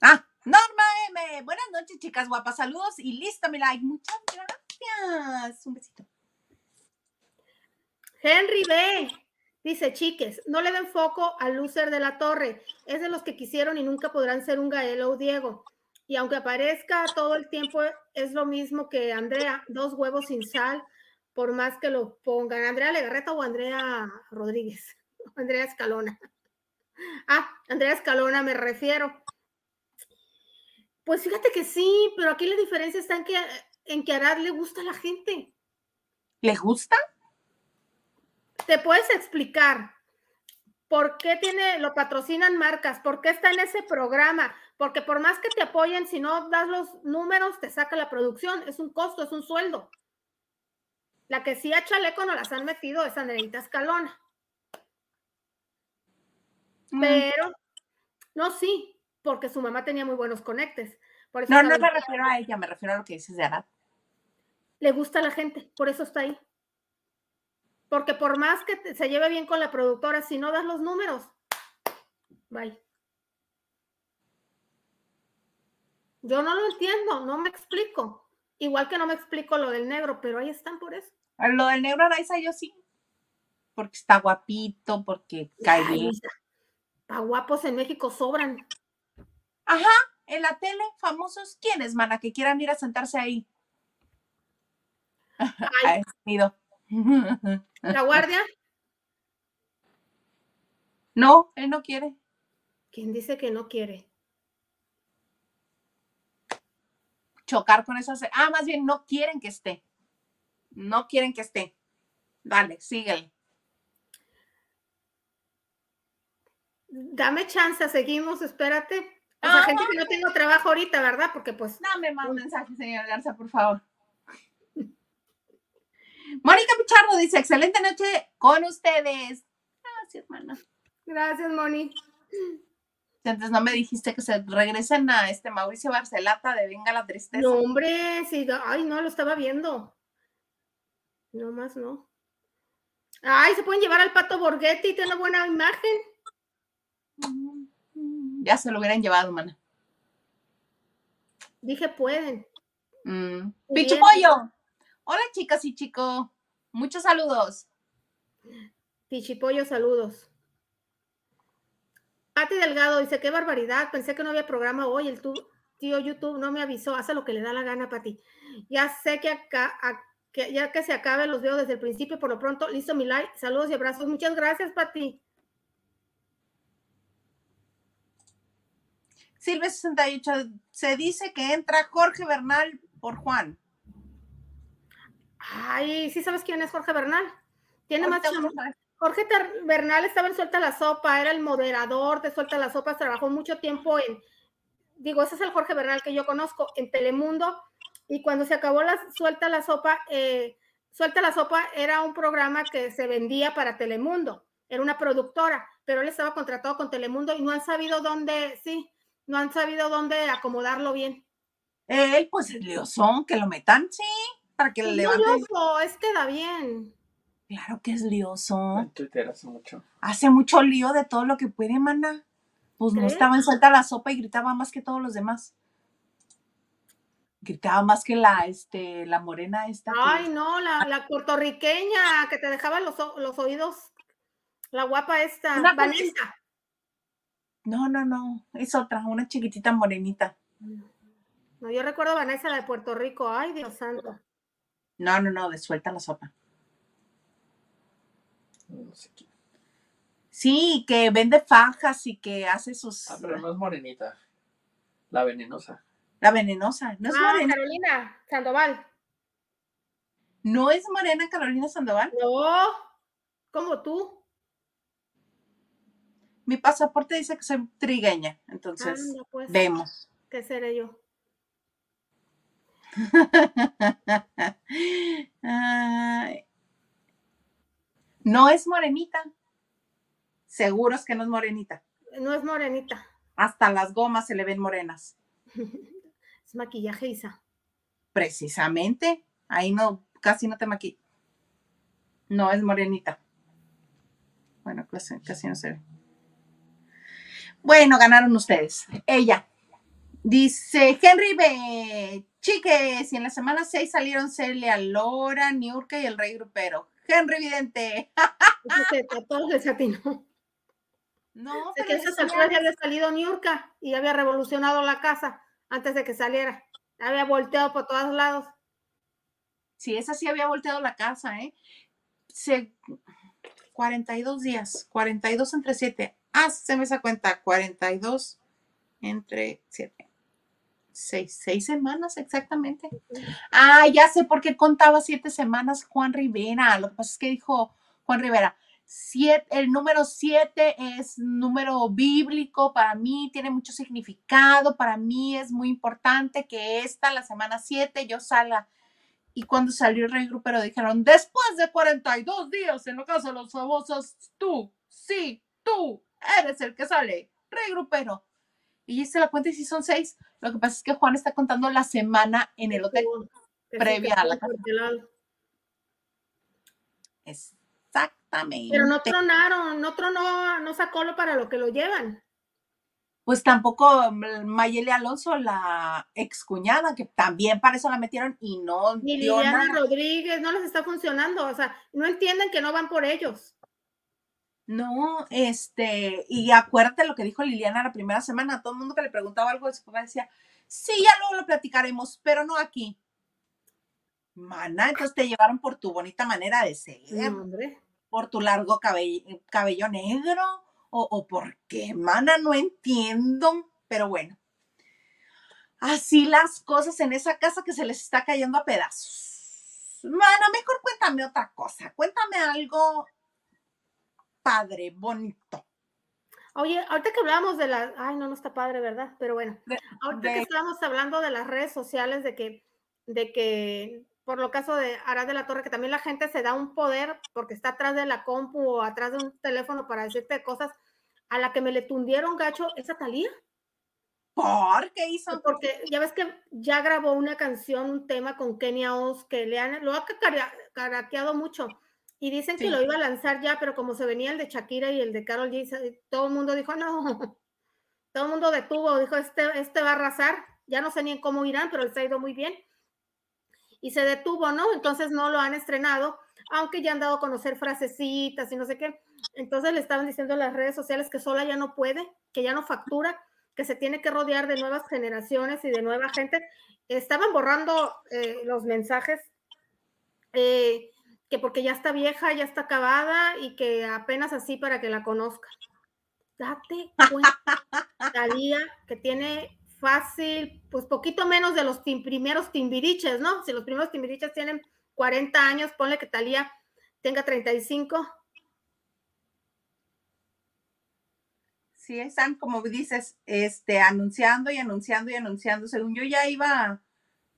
Ah, Norma M. Buenas noches, chicas guapas. Saludos y listo mi like. Muchas gracias. Un besito. Henry B. Dice, chiques, no le den foco al loser de la torre. Es de los que quisieron y nunca podrán ser un Gael o Diego. Y aunque aparezca todo el tiempo, es lo mismo que Andrea, dos huevos sin sal, por más que lo pongan. Andrea Legarreta o Andrea Rodríguez. [laughs] Andrea Escalona. Ah, Andrea Escalona me refiero. Pues fíjate que sí, pero aquí la diferencia está en que, en que Arad le gusta a la gente. ¿Le gusta? ¿Te puedes explicar por qué tiene, lo patrocinan marcas? ¿Por qué está en ese programa? Porque por más que te apoyen, si no das los números, te saca la producción. Es un costo, es un sueldo. La que sí a Chaleco no las han metido es Andreita Escalona. Mm, Pero, no, sí, porque su mamá tenía muy buenos conectes. Por eso No, no me refiero a ella, me refiero a lo que dices de Arad. le gusta a la gente, por eso está ahí. Porque por más que se lleve bien con la productora, si no das los números, bye. Yo no lo entiendo, no me explico. Igual que no me explico lo del negro, pero ahí están por eso. Lo del negro Araiza yo sí. Porque está guapito, porque cae bien. Pa' guapos en México sobran. Ajá, en la tele, famosos, ¿quiénes, mana? Que quieran ir a sentarse ahí. Ay, la guardia, No, él no quiere. ¿quién dice que no quiere? chocar con esas. Ah, más bien no quieren que esté. No quieren que esté. Dale, síguele. Dame chance, seguimos, espérate. O sea, gente que no tengo trabajo ahorita, ¿verdad? Porque pues Dame más mensajes, señor Garza, por favor. [laughs] Mónica Pichardo dice: excelente noche con ustedes. Gracias, hermana. Gracias, Moni. Antes no me dijiste que se regresen a este Mauricio Barcelata de Venga la Tristeza. No, hombre, sí, ay, no, lo estaba viendo. No más, no. Ay, se pueden llevar al pato Borghetti, tiene una buena imagen. Ya se lo hubieran llevado, mana. Dije, pueden. Mm. Pichu Pollo. Hola, chicas y chico. Muchos saludos. Pichipollo, saludos. Pati Delgado dice, qué barbaridad, pensé que no había programa hoy, el tu- tío YouTube no me avisó, hace lo que le da la gana, Pati. Ya sé que acá, a- que ya que se acabe los veo desde el principio, por lo pronto, listo mi like, saludos y abrazos, muchas gracias, Pati. Silvia 68. Se dice que entra Jorge Bernal por Juan. Ay, ¿sí sabes quién es Jorge Bernal? Tiene más. Jorge Bernal estaba en Suelta la Sopa, era el moderador de Suelta la Sopa, trabajó mucho tiempo en, digo, ese es el Jorge Bernal que yo conozco, en Telemundo, y cuando se acabó la Suelta la Sopa, eh, Suelta la Sopa era un programa que se vendía para Telemundo, era una productora, pero él estaba contratado con Telemundo y no han sabido dónde, sí, no han sabido dónde acomodarlo bien. Él, pues el liosón, que lo metan, sí, para que le No, levanten. loco, es que da bien. Claro que es lioso. En Twitter hace mucho. Hace mucho lío de todo lo que puede, mana. Pues no estaba en suelta la sopa y gritaba más que todos los demás. Gritaba más que la, este, la morena esta. que- Ay, no, la, la puertorriqueña que te dejaba los, los oídos, la guapa esta, Vanessa. No, no, no. Es otra, una chiquitita morenita. No, yo recuerdo a Vanessa, la de Puerto Rico. Ay, Dios santo. No, no, no, de suelta la sopa. No sé quién. Sí, que vende fajas y que hace sus. Ah, pero no es morenita. La venenosa. La venenosa. No es ah, morena. Carolina Sandoval. No es morena Carolina Sandoval. No, como tú. Mi pasaporte dice que soy trigueña. Entonces, Anda, pues, vemos. ¿qué seré yo? [laughs] Ay. No es morenita. Seguros que no es morenita. No es morenita, Hasta las gomas se le ven morenas. [laughs] es maquillaje, Isa. Precisamente. Ahí no, casi no te maquillas. No es morenita. Bueno, casi, casi no se ve. Bueno, ganaron ustedes. Ella. Dice Henry B. Chiques, y en la semana 6 salieron Celia Lora, Niurka y el Rey Grupero. Henry Vidente. A todos les atinó. No, pero que esas alturas ya había salido Niurka y había revolucionado la casa antes de que saliera. Había volteado por todos lados. Sí, esa sí había volteado la casa, ¿eh? Se... 42 días, 42 entre 7. Ah, se me esa cuenta, 42 entre 7. Seis, seis semanas exactamente. Ah, ya sé por qué contaba siete semanas Juan Rivera. Lo que pasa es que dijo Juan Rivera, siete, el número siete es número bíblico, para mí tiene mucho significado, para mí es muy importante que esta, la semana siete, yo salga. Y cuando salió el rey grupero dijeron, después de 42 días en la casa de los famosos, tú, sí, tú, eres el que sale, rey grupero. Y hice la cuenta y si son seis. Lo que pasa es que Juan está contando la semana en el hotel. Sí, Previa a la. Es Exactamente. Pero no tronaron, no tronó, no sacó lo para lo que lo llevan. Pues tampoco mm, Mayeli Alonso, la excuñada, que también para eso la metieron y no Ni Liliana. Rodríguez, no les está funcionando. O sea, no entienden que no van por ellos. No, este, y acuérdate lo que dijo Liliana la primera semana, todo el mundo que le preguntaba algo de su papá decía, sí, ya luego lo platicaremos, pero no aquí. Mana, entonces te llevaron por tu bonita manera de ser, por tu largo cabello, cabello negro, o, o por qué, mana, no entiendo, pero bueno. Así las cosas en esa casa que se les está cayendo a pedazos. Mana, mejor cuéntame otra cosa, cuéntame algo padre, bonito. Oye, ahorita que hablábamos de las, ay, no, no está padre, ¿verdad? Pero bueno, De- ahorita de- que estábamos hablando de las redes sociales, de que, de que, por lo caso de Arad de la Torre, que también la gente se da un poder porque está atrás de la compu o atrás de un teléfono para decirte cosas a la que me le tundieron gacho esa Talía. ¿Por qué hizo? Porque ya ves que ya grabó una canción, un tema con Kenia Oz, que le han, lo ha caraqueado mucho. Y dicen que lo iba a lanzar ya, pero como se venía el de Shakira y el de Carol G, todo el mundo dijo, no. [laughs] Todo el mundo detuvo, dijo, este, este va a arrasar. Ya no sé ni en cómo irán, pero les ha ido muy bien. Y se detuvo, ¿no? Entonces no lo han estrenado, aunque ya han dado a conocer frasecitas y no sé qué. Entonces le estaban diciendo en las redes sociales que sola ya no puede, que ya no factura, que se tiene que rodear de nuevas generaciones y de nueva gente. Estaban borrando eh, los mensajes, eh, que porque ya está vieja, ya está acabada y que apenas así para que la conozcan. Date cuenta, [laughs] Talía, que tiene fácil, pues poquito menos de los tim- primeros timbiriches, ¿no? Si los primeros timbiriches tienen 40 años, ponle que Talía tenga 35. Sí, están, como dices, este, anunciando y anunciando y anunciando. Según yo ya iba,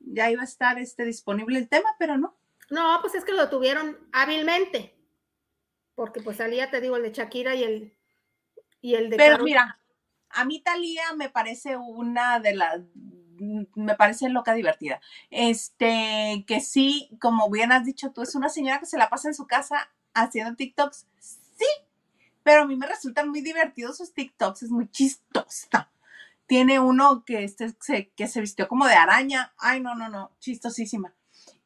ya iba a estar este, disponible el tema, pero no. No, pues es que lo tuvieron hábilmente. Porque pues salía, te digo, el de Shakira y el, y el de Pero mira, a mí Talía me parece una de las, me parece loca divertida. Este, que sí, como bien has dicho tú, es una señora que se la pasa en su casa haciendo TikToks. Sí, pero a mí me resultan muy divertidos sus TikToks, es muy chistosa. Tiene uno que, este, se, que se vistió como de araña. Ay, no, no, no, chistosísima.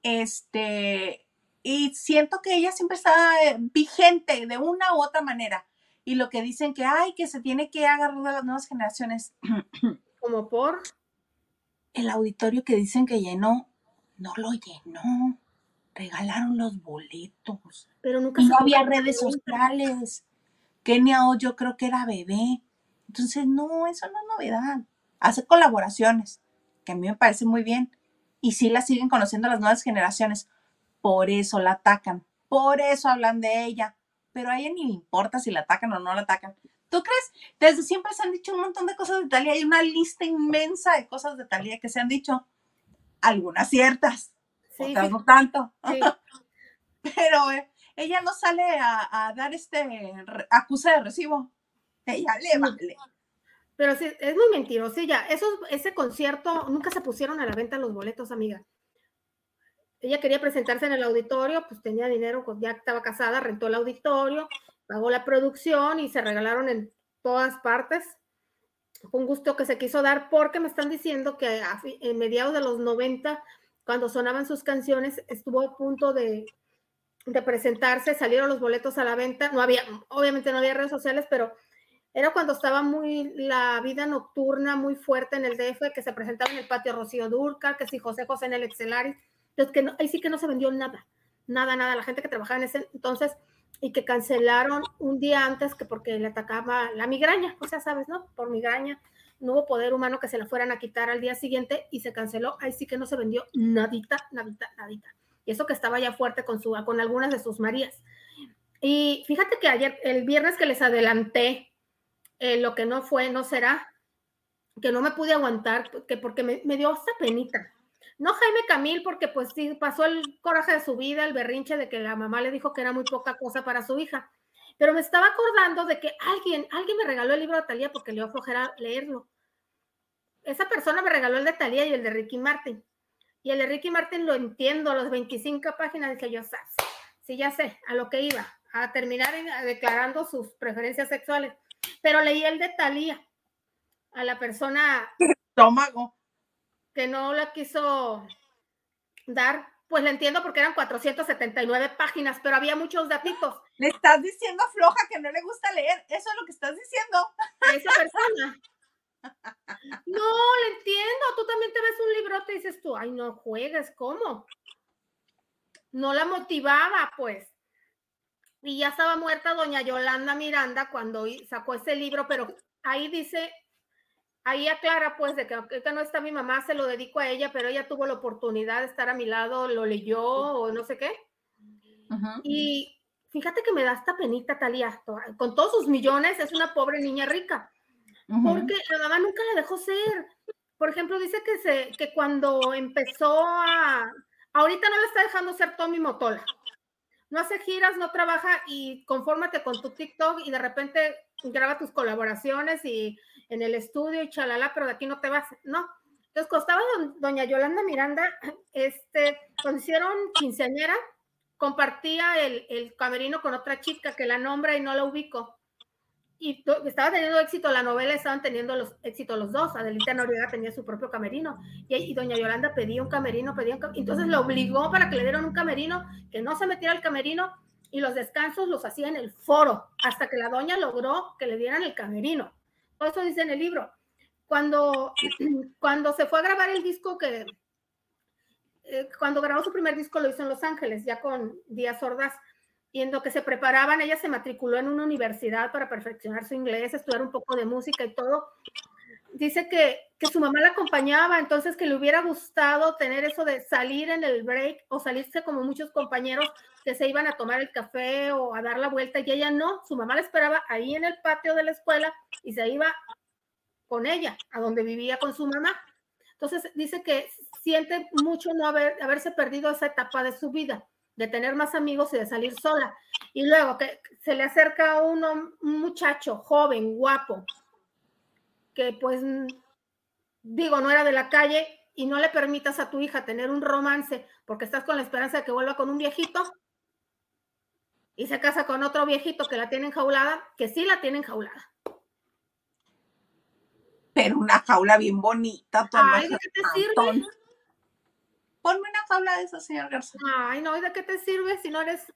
Este, y siento que ella siempre está eh, vigente de una u otra manera. Y lo que dicen que, ay, que se tiene que agarrar de las nuevas generaciones. [clears throat] como por. El auditorio que dicen que llenó, no lo llenó. Regalaron los boletos. Pero nunca Y no había redes sociales. Kenia O yo creo que era bebé. Entonces, no, eso no es novedad. Hace colaboraciones, que a mí me parece muy bien. Y sí la siguen conociendo las nuevas generaciones. Por eso la atacan. Por eso hablan de ella. Pero a ella ni le importa si la atacan o no la atacan. ¿Tú crees? Desde siempre se han dicho un montón de cosas de Talía. Hay una lista inmensa de cosas de Talía que se han dicho. Algunas ciertas, Sí, otras no tanto. sí. [laughs] Pero eh, ella no sale a, a dar este acuse de recibo. Ella le vale. Pero sí, es muy mentirosilla. Esos, ese concierto, nunca se pusieron a la venta los boletos, amiga. Ella quería presentarse en el auditorio, pues tenía dinero, pues ya estaba casada, rentó el auditorio, pagó la producción y se regalaron en todas partes. Fue un gusto que se quiso dar porque me están diciendo que a en mediados de los 90, cuando sonaban sus canciones, estuvo a punto de, de presentarse, salieron los boletos a la venta. No había, obviamente no había redes sociales, pero era cuando estaba muy la vida nocturna muy fuerte en el DF, que se presentaba en el patio Rocío Durca, que si José José en el Excelaris, entonces que ahí sí que no se vendió nada, nada, nada, la gente que trabajaba en ese entonces y que cancelaron un día antes que porque le atacaba la migraña, o sea, sabes, ¿no? Por migraña, no hubo poder humano que se la fueran a quitar al día siguiente y se canceló, ahí sí que no se vendió nadita, nadita, nadita. Y eso que estaba ya fuerte con, su, con algunas de sus Marías. Y fíjate que ayer, el viernes que les adelanté, eh, lo que no fue, no será, que no me pude aguantar, que porque me, dio hasta penita. No Jaime Camil, porque pues sí, pasó el coraje de su vida, el berrinche de que la mamá le dijo que era muy poca cosa para su hija. Pero me estaba acordando de que alguien, alguien me regaló el libro de Talía porque le dio flojera leerlo. Esa persona me regaló el de Talía y el de Ricky Martin. Y el de Ricky Martin lo entiendo, a las 25 páginas dije yo, "Sas". sí, ya sé, a lo que iba. a terminar declarando sus preferencias sexuales. Pero leí el de Talía, a la persona [laughs] Estómago. que no la quiso dar, pues la entiendo porque eran 479 páginas, pero había muchos datitos [gasps] Le estás diciendo a Floja que no le gusta leer. Eso es lo que estás diciendo. a esa persona. [laughs] No, le entiendo. Tú también te ves un librote y dices tú, ay, no juegues, ¿cómo? No la motivaba, pues. Y ya estaba muerta doña Yolanda Miranda cuando sacó ese libro, pero ahí dice, ahí aclara pues de que ahorita no está mi mamá, se lo dedico a ella, pero ella tuvo la oportunidad de estar a mi lado, lo leyó o no sé qué. Y fíjate que me da esta penita, Talía, con todos sus millones, es una pobre niña rica porque la mamá nunca la dejó ser. Por ejemplo, dice que, se, que cuando empezó a... Ahorita no la está dejando ser Tommy Motola. No hace giras, no trabaja y confórmate con tu TikTok y de repente graba tus colaboraciones y en el estudio y chalala, pero de aquí no te vas. No. Entonces, costaba doña Yolanda Miranda, este, cuando hicieron quinceañera, compartía el, el camerino con otra chica que la nombra y no la ubico y estaba teniendo éxito la novela, estaban teniendo los éxitos los dos. Adelita Noriega tenía su propio camerino y, y doña Yolanda pedía un camerino, pedía un camerino. Entonces la obligó para que le dieran un camerino, que no se metiera al camerino y los descansos los hacía en el foro, hasta que la doña logró que le dieran el camerino. Todo eso dice en el libro. Cuando, [clears throat] cuando se fue a grabar el disco que, eh, cuando grabó su primer disco lo hizo en Los Ángeles, ya con Díaz Ordaz y en lo que se preparaban, ella se matriculó en una universidad para perfeccionar su inglés, estudiar un poco de música y todo. Dice que, que su mamá la acompañaba, entonces que le hubiera gustado tener eso de salir en el break o salirse como muchos compañeros que se iban a tomar el café o a dar la vuelta y ella no, su mamá la esperaba ahí en el patio de la escuela y se iba con ella, a donde vivía con su mamá. Entonces dice que siente mucho no haber, haberse perdido esa etapa de su vida de tener más amigos y de salir sola. Y luego que se le acerca a uno, un muchacho joven, guapo, que pues digo, no era de la calle y no le permitas a tu hija tener un romance porque estás con la esperanza de que vuelva con un viejito y se casa con otro viejito que la tiene enjaulada, que sí la tiene enjaulada. Pero una jaula bien bonita. Ay, ¿de qué te sirve? Ponme una jaula de esa, señor Garza. Ay, no, ¿y de qué te sirve si no eres,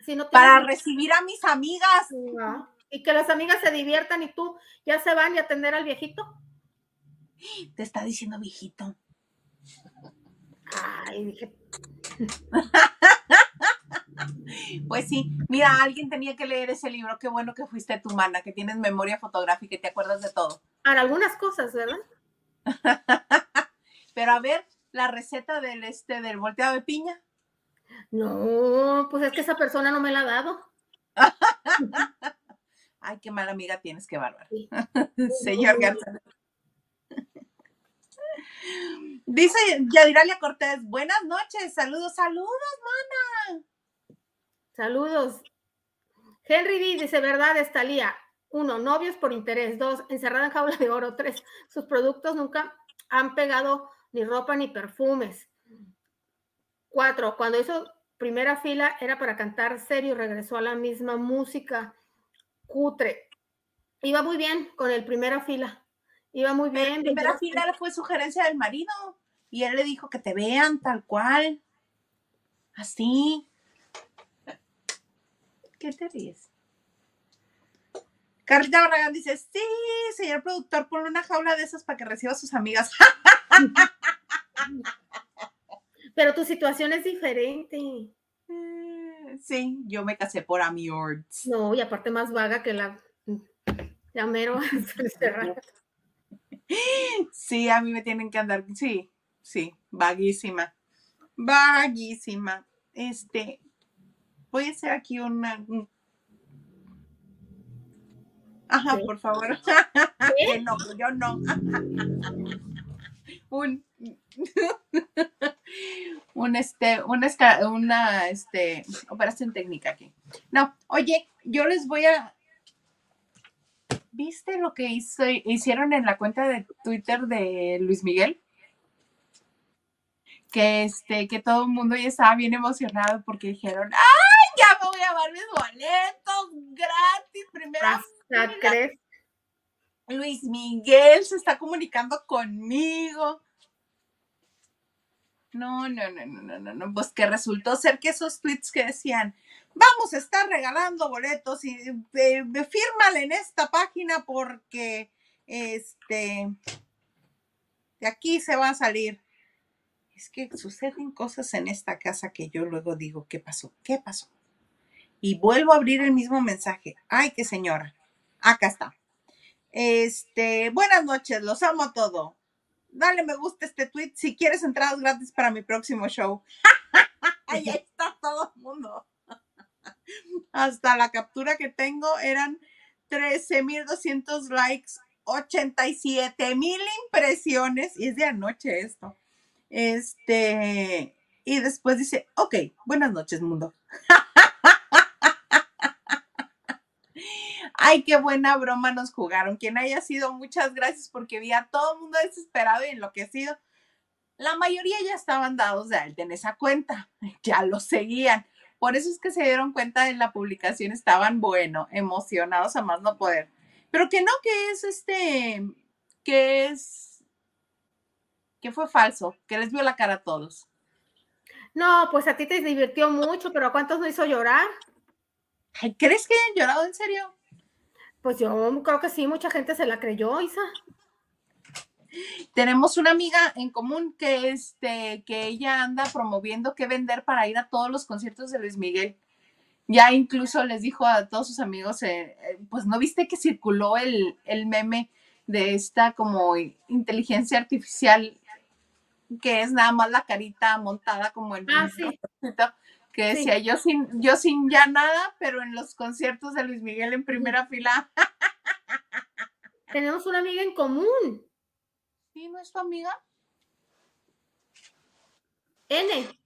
si no Para recibir a mis amigas. No. Y que las amigas se diviertan y tú ya se van y atender al viejito. [gasps] Te está diciendo viejito. Ay, dije. [laughs] Pues sí, mira, alguien tenía que leer ese libro. Qué bueno que fuiste tu mana, que tienes memoria fotográfica y te acuerdas de todo. Para algunas cosas, ¿verdad? [laughs] Pero a ver, la receta del este del volteado de piña. No, pues es que esa persona no me la ha dado. [laughs] Ay, qué mala amiga tienes, qué bárbaro. [laughs] Sí. Señor Garza. Dice Yadiralia Cortés, buenas noches, saludos, saludos, mana. Saludos. Henry D dice, verdad, Estalía. Uno, novios por interés. Dos, encerrada en jaula de oro. Tres, sus productos nunca han pegado ni ropa ni perfumes. Cuatro, cuando hizo primera fila era para cantar serio regresó a la misma música cutre. Iba muy bien con el primera fila. Iba muy bien. en primera fila fue sugerencia del marido y él le dijo que te vean tal cual. Así. ¿Qué te ríes? Carlita Barragán dice, sí, señor productor, ponle una jaula de esas para que reciba a sus amigas. [laughs] Pero tu situación es diferente. Eh, sí, yo me casé por Amiords. No, y aparte más vaga que la, la mero [laughs] Sí, a mí me tienen que andar, sí, sí, vaguísima. Vaguísima. Este, voy a hacer aquí una... un- Ajá, por favor. [laughs] Que no, yo no. [laughs] un, un este, una, una este, operación técnica aquí. No, oye, yo les voy a. ¿Viste lo que hizo, hicieron en la cuenta de Twitter de Luis Miguel? Que este, que todo el mundo ya estaba bien emocionado porque dijeron, ¡ay, Ya me voy a llevar mis boletos gratis. Primera crees. Luis Miguel se está comunicando conmigo. No, no, no, no, no, no, no. Pues que resultó ser que esos tweets que decían, vamos a estar regalando boletos y eh, fírmale en esta página porque este de aquí se va a salir. Es que suceden cosas en esta casa que yo luego digo, ¿qué pasó? ¿Qué pasó? Y vuelvo a abrir el mismo mensaje. Ay, qué señora. Acá está. Este, buenas noches, los amo a todo. Dale me gusta este tweet si quieres entradas gratis para mi próximo show. [laughs] Ahí está todo el mundo. [laughs] Hasta la captura que tengo eran 13.200 likes, 87.000 impresiones. Y es de anoche esto. Este, y después dice, ok, buenas noches, mundo. [laughs] Ay, qué buena broma nos jugaron. Quien haya sido, muchas gracias porque vi a todo el mundo desesperado y enloquecido. La mayoría ya estaban dados de alta en esa cuenta, [laughs] ya lo seguían. Por eso es que se dieron cuenta en la publicación, estaban, bueno, emocionados a más no poder. Pero que no, que es este, que es, que fue falso, que les vio la cara a todos. No, pues a ti te divirtió mucho, pero ¿a cuántos no hizo llorar? Ay, ¿crees que hayan llorado en serio? Pues yo creo que sí, mucha gente se la creyó, Isa. Tenemos una amiga en común que, este, que ella anda promoviendo qué vender para ir a todos los conciertos de Luis Miguel. Ya incluso les dijo a todos sus amigos, eh, eh, pues no viste que circuló el, el meme de esta como inteligencia artificial que es nada más la carita montada como en Ah, un sí. Que Sí. decía yo sin, yo sin ya nada, pero en los conciertos de Luis Miguel en primera fila. [laughs] Tenemos una amiga en común, ¿Sí, no es tu amiga? N.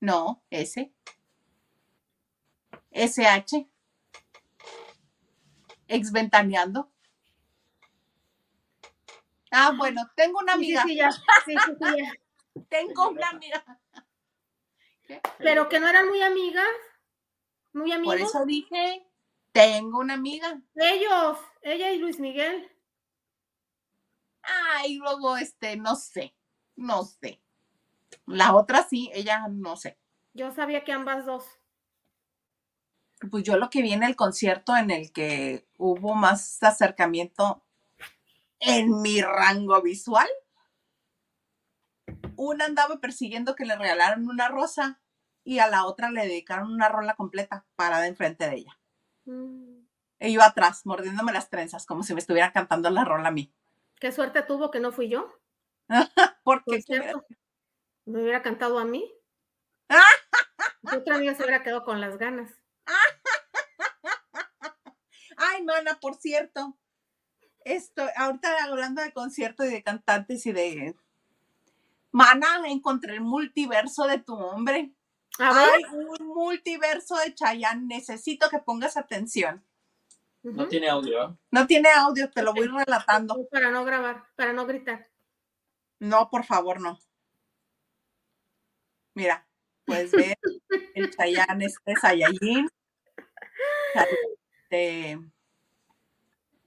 No, S. SH. Exventaneando. Ah, bueno, tengo una amiga. sí, ya. Sí, sí, sí, ya. [laughs] Tengo una amiga. Pero que no eran muy amigas, muy Por amigos. eso dije, tengo una amiga. Ellos, ella y Luis Miguel. Ah, y luego, este, no sé, no sé. La otra sí, ella no sé. Yo sabía que ambas dos. Pues yo lo que vi en el concierto en el que hubo más acercamiento en mi rango visual, una andaba persiguiendo que le regalaron una rosa y a la otra le dedicaron una rola completa parada enfrente de ella. Mm, E iba atrás, mordiéndome las trenzas, como si me estuviera cantando la rola a mí. Qué suerte tuvo que no fui yo. Porque [laughs] Por me hubiera cantado a mí. Y otra amiga se hubiera quedado con las ganas. [laughs] Ay, mana, por cierto. Esto, ahorita hablando de concierto y de cantantes y de. Mana, encontré el multiverso de tu hombre. A ver. Hay un multiverso de Chayanne. Necesito que pongas atención. No tiene audio. No tiene audio, te lo voy relatando. Para no grabar, para no gritar. No, por favor, no. Mira, puedes ver el [laughs] Chayanne este Saiyajin. Este,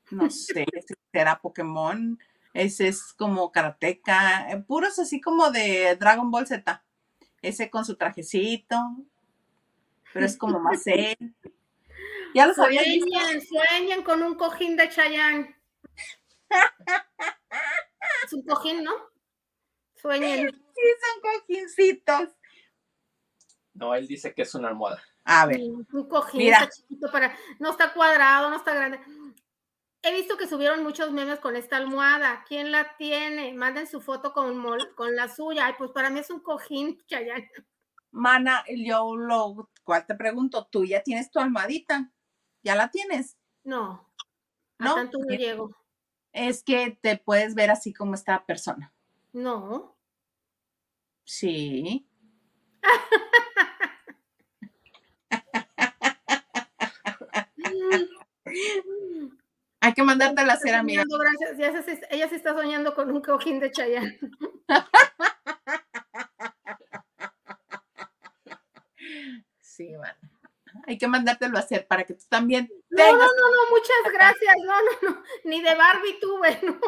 no sé, ese será Pokémon. Ese es como Karateka. eh, Puros así como de Dragon Ball Z. Ese con su trajecito. Pero es como más él. [laughs] ¿Ya los habías visto? Sueñen, sueñen con un cojín de Chayán. [laughs] Es un cojín, ¿no? Sueñen. Sí, son cojincitos. No, él dice que es una almohada. A ver, Un cojín Mira. está chiquito para. No está cuadrado, no está grande. He visto que subieron muchos memes con esta almohada. ¿Quién la tiene? Manden su foto con, con la suya. Ay, pues para mí es un cojín, [laughs] Chayán. Mana, yo lo cual te pregunto, ¿tú ya tienes tu almohadita? ¿Ya la tienes? No. ¿No? tanto no llego. Es que te puedes ver así como esta persona. No. Sí. [laughs] [laughs] Hay que mandártela a hacer, amiga. gracias. Se- ella se está soñando con un cojín de Chayán. Sí, mana. Hay que mandártelo a hacer para que tú también No, no, tengas. no, no, muchas gracias. No, no, no. Ni de Barbie tuve, [laughs] no.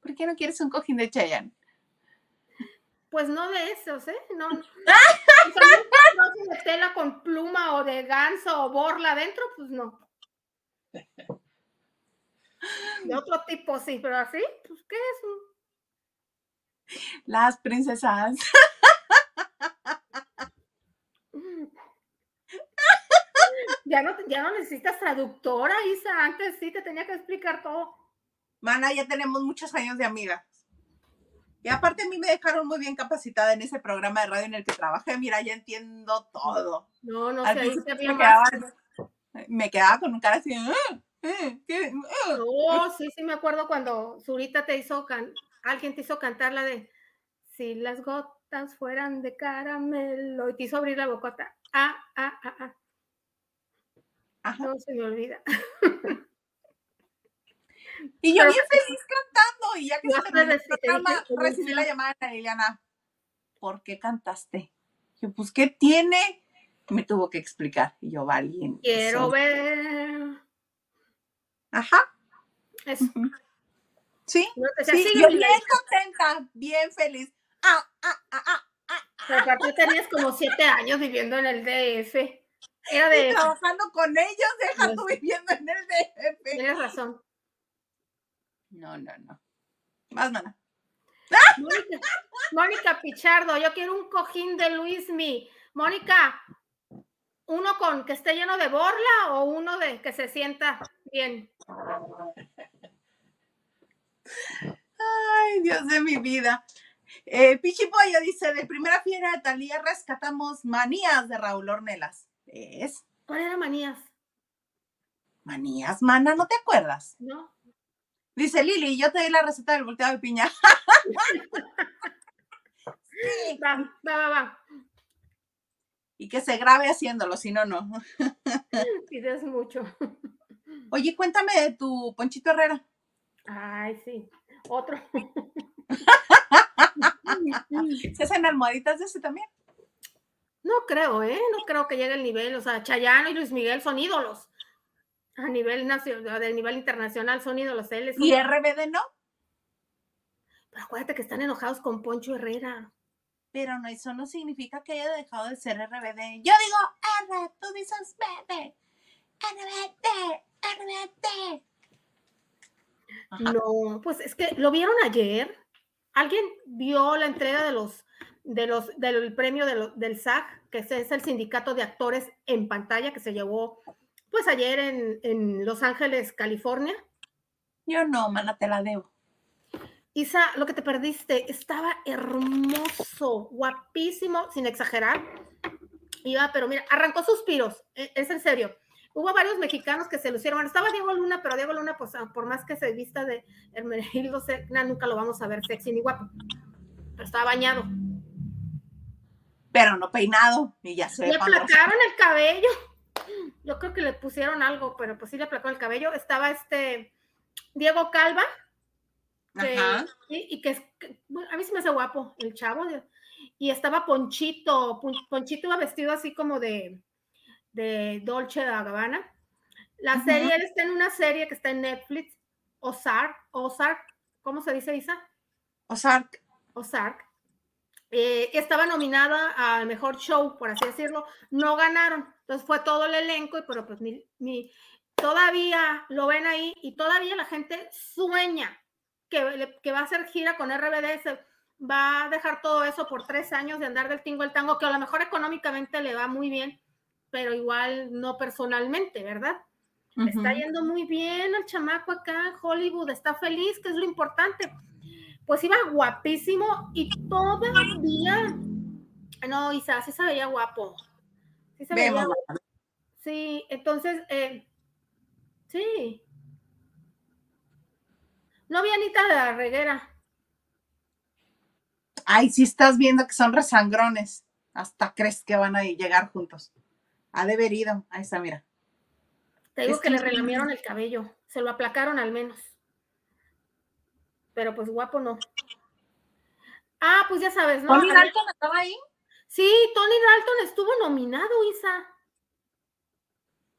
¿Por qué no quieres un cojín de Chayanne? Pues no de esos, ¿eh? No. [laughs] [laughs] trozo de tela con pluma o de ganso o borla adentro, pues no. De otro tipo sí, pero así, pues ¿qué es? Las princesas. [laughs] Ya no, ya no necesitas traductora, Isa. Antes sí te tenía que explicar todo. Mana, ya tenemos muchos años de amigas. Y aparte a mí me dejaron muy bien capacitada en ese programa de radio en el que trabajé. Mira, ya entiendo todo. No, no sé, ahí había me, quedaba, me quedaba con un cara así. "Ah, eh, ¿qué? Ah". No, sí, sí me acuerdo cuando Zurita te hizo can... alguien te hizo cantar la de si las gotas fueran de caramelo y te hizo abrir la bocota. Ah, ah, ah, ah. Ajá. No se me olvida. [laughs] Y yo bien feliz cantando. Y ya que se terminó el recibí- programa, la llamada de Liliana. ¿Por qué cantaste? Yo, pues, ¿qué tiene? Me tuvo que explicar. Y yo, valiente. Quiero soy". ver. Ajá. Eso. Sí. No, Sí, "Sigue, yo bien Laika". contenta, bien feliz. Ah, ah, ah, ah, ah. Pero aparte tenías como siete años viviendo en el DF. Era Y de trabajando con ellos, deja tú viviendo en el DF. Tienes razón. No, no, no. Más, mana. Mónica, Mónica Pichardo, yo quiero un cojín de Luismi. Mónica, uno con que esté lleno de borla o uno de que se sienta bien. Ay, Dios de mi vida. Eh, Pichi Pollo dice, de primera fiera de Talía rescatamos manías de Raúl Ornelas. ¿Es? ¿Cuál era manías? Manías, mana, ¿no te acuerdas? ¿No? Dice Lili, yo te di la receta del volteado de piña. Va, va, va, va. Y que se grabe haciéndolo, si no, no. [laughs] Pides mucho. [laughs] Oye, cuéntame de tu Ponchito Herrera. Ay, sí. Otro. [laughs] ¿Se hacen almohaditas de ese también? No creo, ¿eh? No creo que llegue el nivel. O sea, Chayano y Luis Miguel son ídolos. A nivel nacional, a nivel internacional son ídolos. Él es un- ¿Y RBD no? Pero acuérdate que están enojados con Poncho Herrera. Pero no, eso no significa que haya dejado de ser RBD. Yo digo R, tú dices BD. RBD, RBD. Ajá. No, pues es que lo vieron ayer. ¿Alguien vio la entrega de los de los del premio de lo- del SAG, que es, es el sindicato de actores en pantalla que se llevó pues ayer en, en Los Ángeles, California? Yo no, mana, te la debo. Isa, lo que te perdiste, estaba hermoso, guapísimo, sin exagerar. Iba, pero mira, arrancó suspiros, e- es en serio. Hubo varios mexicanos que se lucieron. Bueno, estaba Diego Luna, pero Diego Luna, pues ah, por más que se vista de Hermenegildo Serna, nunca lo vamos a ver sexy ni guapo. Pero estaba bañado. Pero no peinado. Y ya se Le aplacaron el cabello. Yo creo que le pusieron algo, pero pues sí le aplacaron el cabello. Estaba este Diego Calva, que- Ajá. y, y que, a mí sí me hace guapo el chavo. de- y estaba Ponchito, Pon- Ponchito iba vestido así como de, de Dolce Gabbana. La serie, él está en una serie que está en Netflix, Ozark, Ozark, ¿cómo se dice, Isa? Ozark. Ozark. Eh, estaba nominada al mejor show, por así decirlo. No ganaron. Entonces fue todo el elenco, y pero pues ni, ni- todavía lo ven ahí y todavía la gente sueña que, que va a hacer gira con RBD, se va a dejar todo eso por tres años de andar del tingo al tango, que a lo mejor económicamente le va muy bien, pero igual no personalmente, ¿verdad? Está yendo muy bien el chamaco acá en Hollywood, está feliz, que es lo importante. Pues iba guapísimo y todavía. No, Isa, sí se veía guapo. Sí se veía guapo. Sí, entonces, eh, sí. No vi a Anita de la Reguera. Ay, sí estás viendo que son resangrones. Hasta crees que van a llegar juntos. Ha de haber ido. Ahí está, mira. Te digo Es que que le relamieron el cabello. Se lo aplacaron al menos. Pero pues guapo no. Ah, pues ya sabes, ¿no? ¿Tony Dalton estaba ahí? Sí, Tony Dalton estuvo nominado, Isa.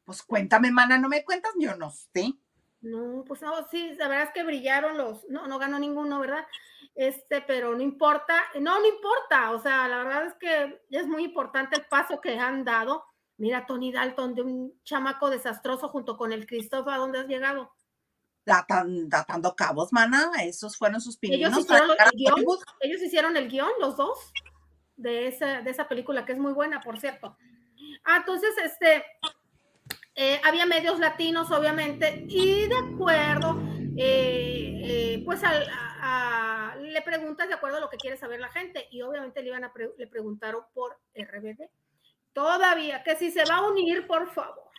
Pues cuéntame, mana, no me cuentas, yo no sé. No, pues no, sí, la verdad es que brillaron los, no, no ganó ninguno, ¿verdad? Este, pero no importa, no, no importa, o sea, la verdad es que es muy importante el paso que han dado. Mira, Tony Dalton, de un chamaco desastroso junto con el Christopher, ¿a dónde has llegado? Datan, datando cabos, mana, esos fueron sus pininos. Ellos hicieron, el guion, ellos hicieron el guion, los dos, de esa, de esa película, que es muy buena, por cierto. Ah, entonces, este, eh, había medios latinos, obviamente, y de acuerdo, eh, eh, pues al, a, le preguntas de acuerdo a lo que quiere saber la gente, y obviamente le, iban a pre le preguntaron por RBD. Todavía, que si se va a unir, por favor.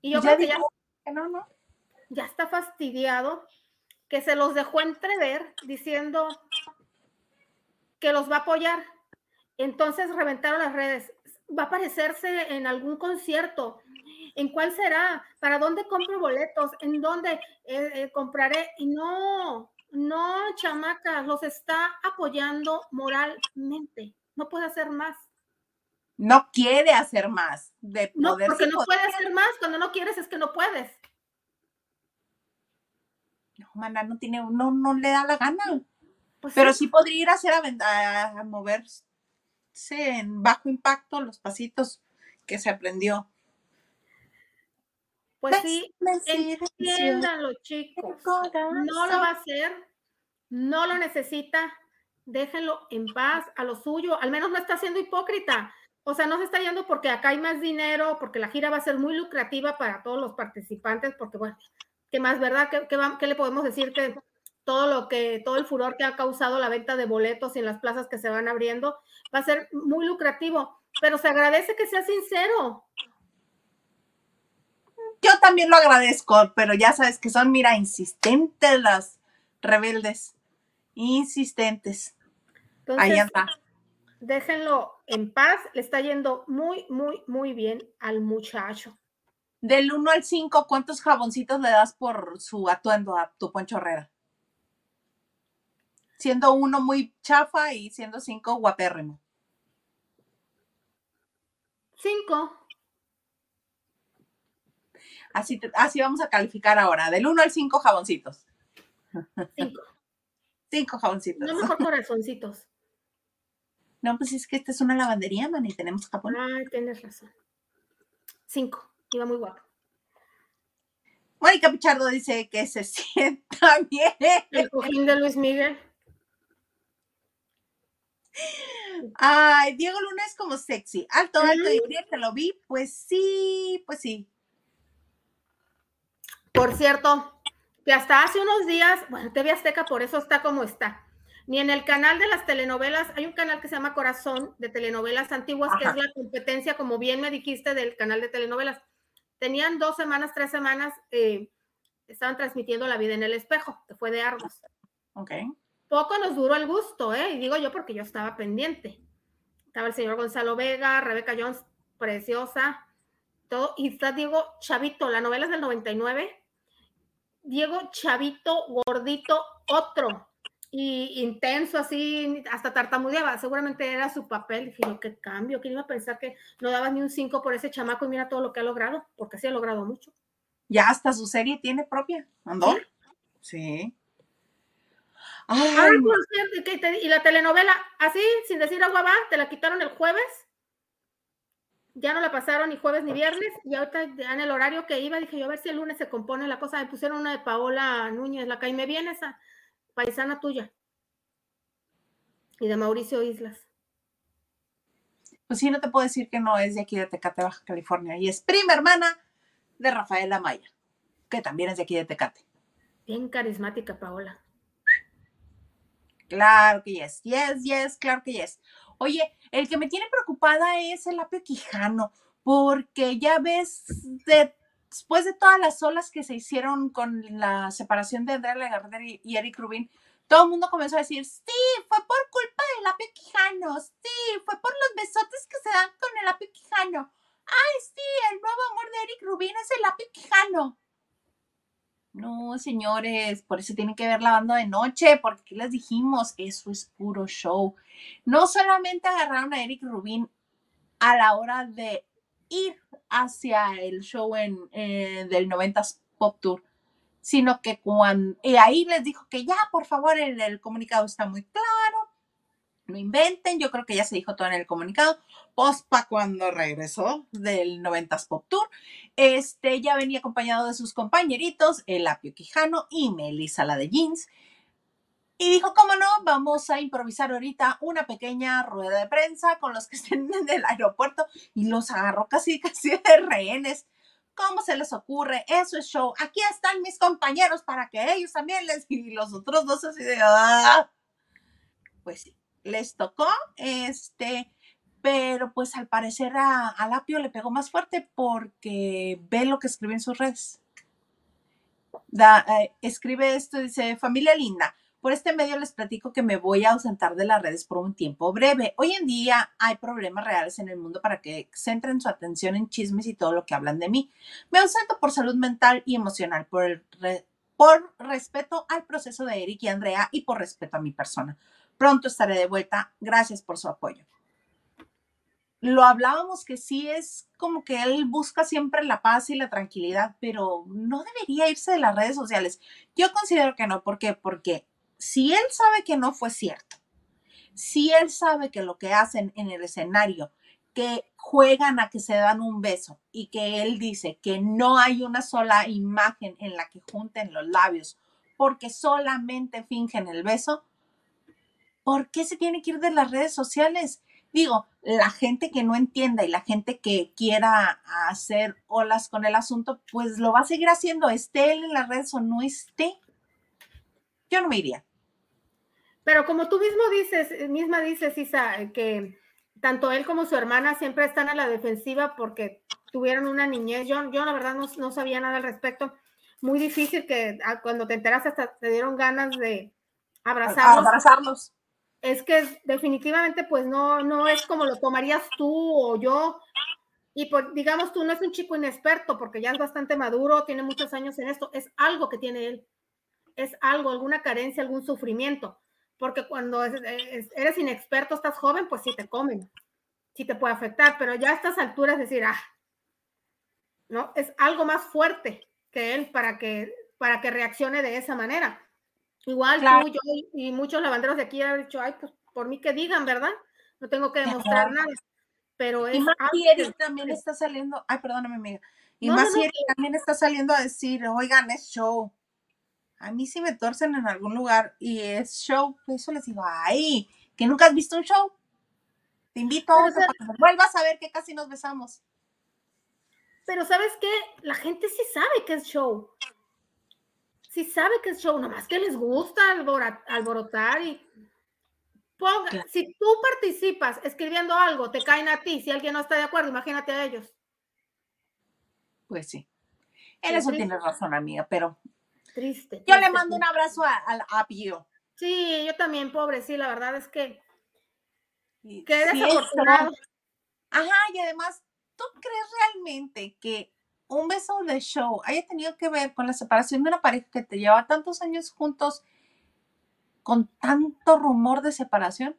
Y yo Ya creo que ya, que no, no. Ya está fastidiado, que se los dejó entrever diciendo que los va a apoyar. Entonces reventaron las redes. Va a aparecerse en algún concierto. ¿En cuál será? ¿Para dónde compro boletos? ¿En dónde eh, eh, compraré? Y no, no, chamacas, los está apoyando moralmente. No puede hacer más. No quiere hacer más. De No, poder porque sí no puede hacer más. Cuando no quieres es que no puedes. No, mana, no tiene, no, no le da la gana. Pues Pero sí. sí podría ir a hacer a, a moverse en bajo impacto los pasitos que se aprendió. Pues sí, entiéndanlo, chicos. No lo va a hacer, no lo necesita, déjenlo en paz a lo suyo, al menos no está siendo hipócrita. O sea, no se está yendo porque acá hay más dinero, porque la gira va a ser muy lucrativa para todos los participantes, porque bueno, ¿qué más, verdad? ¿Qué, qué va- qué le podemos decir que todo lo que, todo el furor que ha causado la venta de boletos y en las plazas que se van abriendo va a ser muy lucrativo? Pero se agradece que sea sincero. Yo también lo agradezco, pero ya sabes que son, mira, insistentes las rebeldes. Insistentes. Ahí Entonces, anda. déjenlo en paz, le está yendo muy, muy, muy bien al muchacho. Del 1 al 5, ¿cuántos jaboncitos le das por su atuendo a tu Poncho Herrera? Siendo uno muy chafa y siendo cinco guapérrimo. Cinco. Así, te- así vamos a calificar ahora. Del 1 al 5 jaboncitos. Cinco. [laughs] Cinco jaboncitos. No mejor corazoncitos. No, pues es que esta es una lavandería, man, y tenemos jabón. Ay, tienes razón. Cinco. Iba muy guapo. Mónica Pichardo dice que se [laughs] sienta bien. El cojín de Luis Miguel. Ay, Diego Luna es como sexy. Alto, alto, Mm. y bien, te lo vi. Pues sí, pues sí. Por cierto, que hasta hace unos días, bueno, TV Azteca por eso está como está. Ni en el canal de las telenovelas, hay un canal que se llama Corazón de telenovelas antiguas, que es la competencia, como bien me dijiste, del canal de telenovelas. Tenían dos semanas, tres semanas, eh, estaban transmitiendo La vida en el espejo, que fue de Argos. Ok. Poco nos duró el gusto, ¿eh? Y digo yo porque yo estaba pendiente. Estaba el señor Gonzalo Vega, Rebeca Jones, preciosa, todo. Y está Diego Chavito, la novela es del 99. Diego Chavito, gordito, otro. Y intenso, así, hasta tartamudeaba. Seguramente era su papel. Dije, yo, qué cambio. ¿Quién iba a pensar que no daba ni un 5 por ese chamaco? Y mira todo lo que ha logrado, porque sí ha logrado mucho. Ya hasta su serie tiene propia. ¿Andó? Sí. Ay, Ay, por cierto, ¿qué te- y la telenovela, así, sin decir agua va, te la quitaron el jueves. Ya no la pasaron ni jueves ni viernes. Y ahorita ya en el horario que iba, dije yo a ver si el lunes se compone la cosa. Me pusieron una de Paola Núñez, la que me viene esa paisana tuya. Y de Mauricio Islas. pues sí, no te puedo decir que no es de aquí de Tecate, Baja California. Y es prima hermana de Rafaela Maya, que también es de aquí de Tecate. Bien carismática, Paola. Claro que yes, yes, yes, claro que yes. Oye, el que me tiene preocupada es el apio Quijano, porque ya ves, de- después de todas las olas que se hicieron con la separación de Andrea Legardera y, Eric Rubin, todo el mundo comenzó a decir, sí, fue por culpa del apio Quijano, sí, fue por los besotes que se dan con el apio Quijano. Ay, sí, el nuevo amor de Eric Rubin es el apio Quijano. No, señores, por eso tienen que ver la banda de noche, porque aquí les dijimos, eso es puro show. No solamente agarraron a Eric Rubin a la hora de ir hacia el show en, eh, del 90s Pop Tour, sino que cuando, y ahí les dijo que ya, por favor, el, el comunicado está muy claro, no inventen, yo creo que ya se dijo todo en el comunicado, pospa cuando regresó del 90s Pop Tour, este ya venía acompañado de sus compañeritos, el Apio Quijano y Melissa la de Jeans, y dijo, cómo no, vamos a improvisar ahorita una pequeña rueda de prensa con los que estén [laughs] en el aeropuerto y los agarró casi, [laughs] casi de rehenes. ¿Cómo se les ocurre? Eso es show. Aquí están mis compañeros para que ellos también les... [laughs] Y los otros dos así de... ¡Ah! Pues sí, les tocó, este, pero pues al parecer a, a Lapio le pegó más fuerte porque ve lo que escribe en sus redes. Da, eh, escribe esto, dice, familia linda, por este medio les platico que me voy a ausentar de las redes por un tiempo breve. Hoy en día hay problemas reales en el mundo para que centren su atención en chismes y todo lo que hablan de mí. Me ausento por salud mental y emocional, por, por respeto al proceso de Eric y Andrea y por respeto a mi persona. Pronto estaré de vuelta. Gracias por su apoyo. Lo hablábamos que sí es como que él busca siempre la paz y la tranquilidad, pero no debería irse de las redes sociales. Yo considero que no. ¿Por qué? Porque si él sabe que no fue cierto, si él sabe que lo que hacen en el escenario, que juegan a que se dan un beso y que él dice que no hay una sola imagen en la que junten los labios porque solamente fingen el beso, ¿por qué se tiene que ir de las redes sociales? Digo, la gente que no entienda y la gente que quiera hacer olas con el asunto, pues lo va a seguir haciendo, esté él en las redes o no esté. Yo no me iría. Pero como tú mismo dices, eh, misma dices, Isa, que tanto él como su hermana siempre están a la defensiva porque tuvieron una niñez. Yo, yo la verdad no, no sabía nada al respecto. Muy difícil que ah, cuando te enteras hasta te dieron ganas de abrazarlos. Abrazarlos. Es que definitivamente pues no, no es como lo tomarías tú o yo. Y por, digamos, tú no es un chico inexperto porque ya es bastante maduro, tiene muchos años en esto. Es algo que tiene él. Es algo, alguna carencia, algún sufrimiento porque cuando es- es- eres inexperto, estás joven, pues sí te comen, sí te puede afectar, pero ya a estas alturas decir, ah, no, es algo más fuerte que él para que, para que reaccione de esa manera. Igual Claro. tú, yo y- muchos lavanderos de aquí han dicho, ay, pues por mí que digan, ¿verdad? No tengo que demostrar Claro. nada, pero es Y que- Eric también está saliendo, ay, perdóname, amiga. Y No, no, Eric también está saliendo a decir, oigan, es show. A mí si me torcen en algún lugar y es show, pues eso les digo, ay, que nunca has visto un show. Te invito a otro para que vuelvas a ver que casi nos besamos. Pero ¿sabes qué? La gente sí sabe que es show. Sí sabe que es show, nomás que les gusta alborotar y ponga, Claro. si tú participas escribiendo algo, te caen a ti, si alguien no está de acuerdo, imagínate a ellos. Pues sí. En eso triste. tienes razón, amiga, pero Triste. yo le triste, mando un abrazo a- al Apio. Sí, yo también, pobre, sí, la verdad es que Y qué desafortunado. Ajá, y además, ¿tú crees realmente que un beso de show haya tenido que ver con la separación de una pareja que te lleva tantos años juntos con tanto rumor de separación?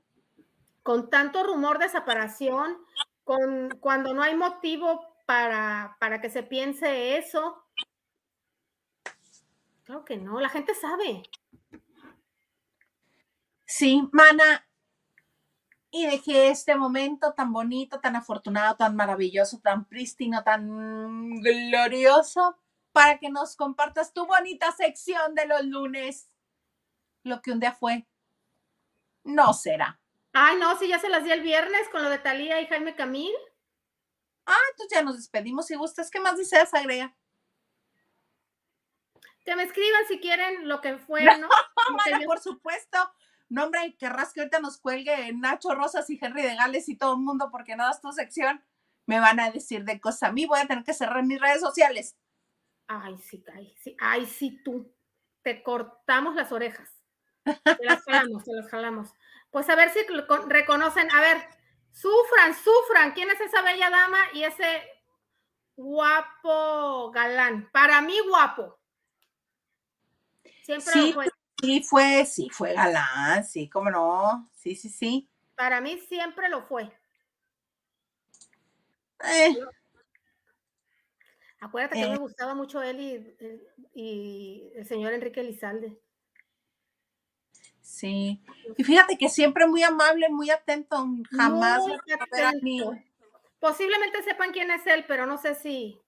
Con tanto rumor de separación, con cuando no hay motivo para, para que se piense eso. Claro que no, la gente sabe. Sí, mana. Y dejé este momento tan bonito, tan afortunado, tan maravilloso, tan prístino, tan glorioso, para que nos compartas tu bonita sección de los lunes. Lo que un día fue, no será. Ay, no, sí, ya se las di el viernes con lo de Talía y Jaime Camil. Ah, entonces ya nos despedimos. Si gustas, ¿qué más deseas, agrega? Que me escriban si quieren lo que fue, ¿no? Mana, [laughs] yo- por supuesto. No, hombre, querrás que ahorita nos cuelgue Nacho Rosas y Henry de Gales y todo el mundo porque no das tu sección. Me van a decir de cosas a mí. Voy a tener que cerrar mis redes sociales. Ay, sí, ay, sí, ay, sí, tú. Te cortamos las orejas. Te las jalamos, te las jalamos. Pues a ver si reconocen. A ver, sufran, sufran. ¿Quién es esa bella dama y ese guapo galán? Para mí, guapo. Siempre Sí, lo fue. Sí, fue, sí, fue galán, sí, cómo no. Sí, sí, sí. Para mí siempre lo fue. Eh, Acuérdate que Eh. me gustaba mucho él y, y el señor Enrique Lizalde. sí. Y fíjate que siempre muy amable, muy atento, jamás Muy atento. Posiblemente sepan quién es él, pero no sé si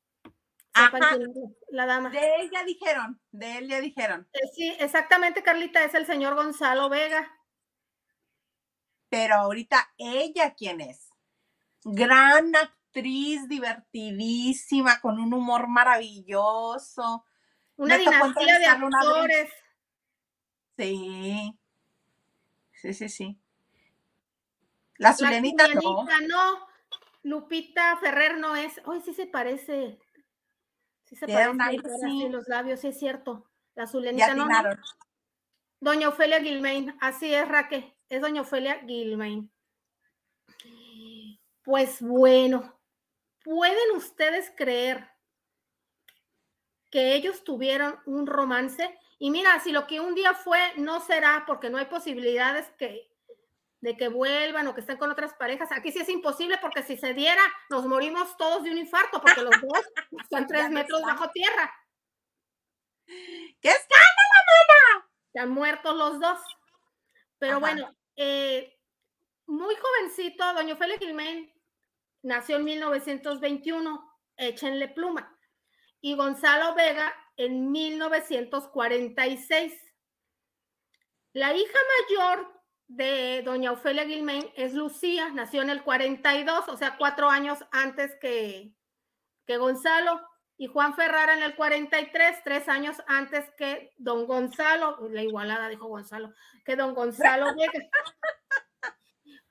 sepan Ajá. quién es la dama. De él ya dijeron, de él ya dijeron. Eh, Sí, exactamente, Carlita, es el señor Gonzalo Vega. Pero ahorita ella, ¿quién es? Gran actriz, divertidísima, con un humor maravilloso. Una Me dinastía de actores. Sí. Sí, sí, sí. La Zulenita no. No. Lupita Ferrer no es. Ay, sí se parece. Sí se Tiene parece. un ahí aire, por sí. los labios, sí es cierto. La Zulenita no. Doña Ofelia Gilmain, así es, Raque, es doña Ofelia Gilmain. Pues bueno, ¿pueden ustedes creer que ellos tuvieron un romance? Y mira, si lo que un día fue no será porque no hay posibilidades que, de que vuelvan o que estén con otras parejas. Aquí sí es imposible porque si se diera, nos morimos todos de un infarto porque los dos [laughs] están tres metros bajo tierra. ¿Qué escándalo? Están muertos los dos. Pero Ajá. bueno, eh, muy jovencito, doña Ofelia Gilmain nació en 1921, échenle pluma. Y Gonzalo Vega en 1946. La hija mayor de doña Ofelia Gilmain es Lucía, nació en el 42, o sea, cuatro años antes que, que Gonzalo. Y Juan Ferrara en el 43, tres años antes que don Gonzalo, la igualada dijo Gonzalo, que don Gonzalo. [laughs]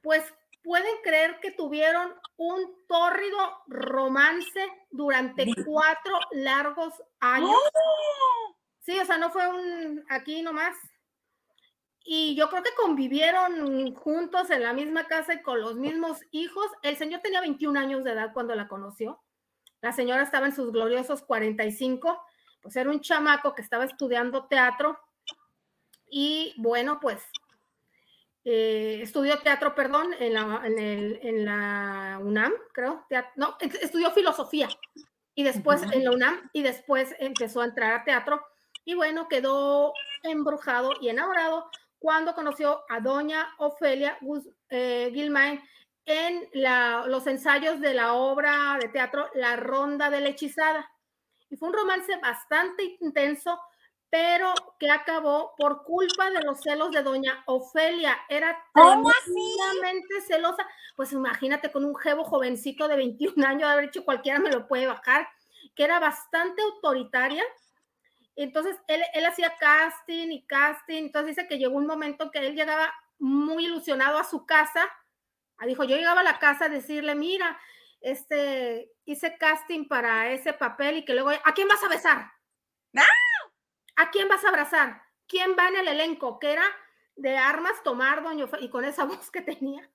Pues pueden creer que tuvieron un tórrido romance durante cuatro largos años. ¡Oh! Sí, o sea, no fue un aquí nomás. Y yo creo que convivieron juntos en la misma casa y con los mismos hijos. El señor tenía 21 años de edad cuando la conoció. La señora estaba en sus gloriosos 45. Pues era un chamaco que estaba estudiando teatro. Y bueno, pues eh, estudió teatro, perdón, en la, en, el- en la UNAM, creo. teat- no, es- estudió filosofía. Y después en la UNAM y después empezó a entrar a teatro. Y bueno, quedó embrujado y enamorado cuando conoció a doña Ofelia eh, Gilmain en la- los ensayos de la obra de teatro La Ronda de la Hechizada. Y fue un romance bastante intenso, pero que acabó por culpa de los celos de doña Ofelia. Era tremendamente celosa. Pues imagínate con un jevo jovencito de 21 años, de haber dicho cualquiera me lo puede bajar, que era bastante autoritaria. Entonces él, él hacía casting y casting. Entonces dice que llegó un momento que él llegaba muy ilusionado a su casa. Ah, Dijo, yo llegaba a la casa a decirle, mira, este, hice casting para ese papel y que luego, ¿a quién vas a besar? ¡Ah! ¿A quién vas a abrazar? ¿Quién va en el elenco? Que era de armas tomar, doña Ofe- y con esa [laughs] voz que tenía.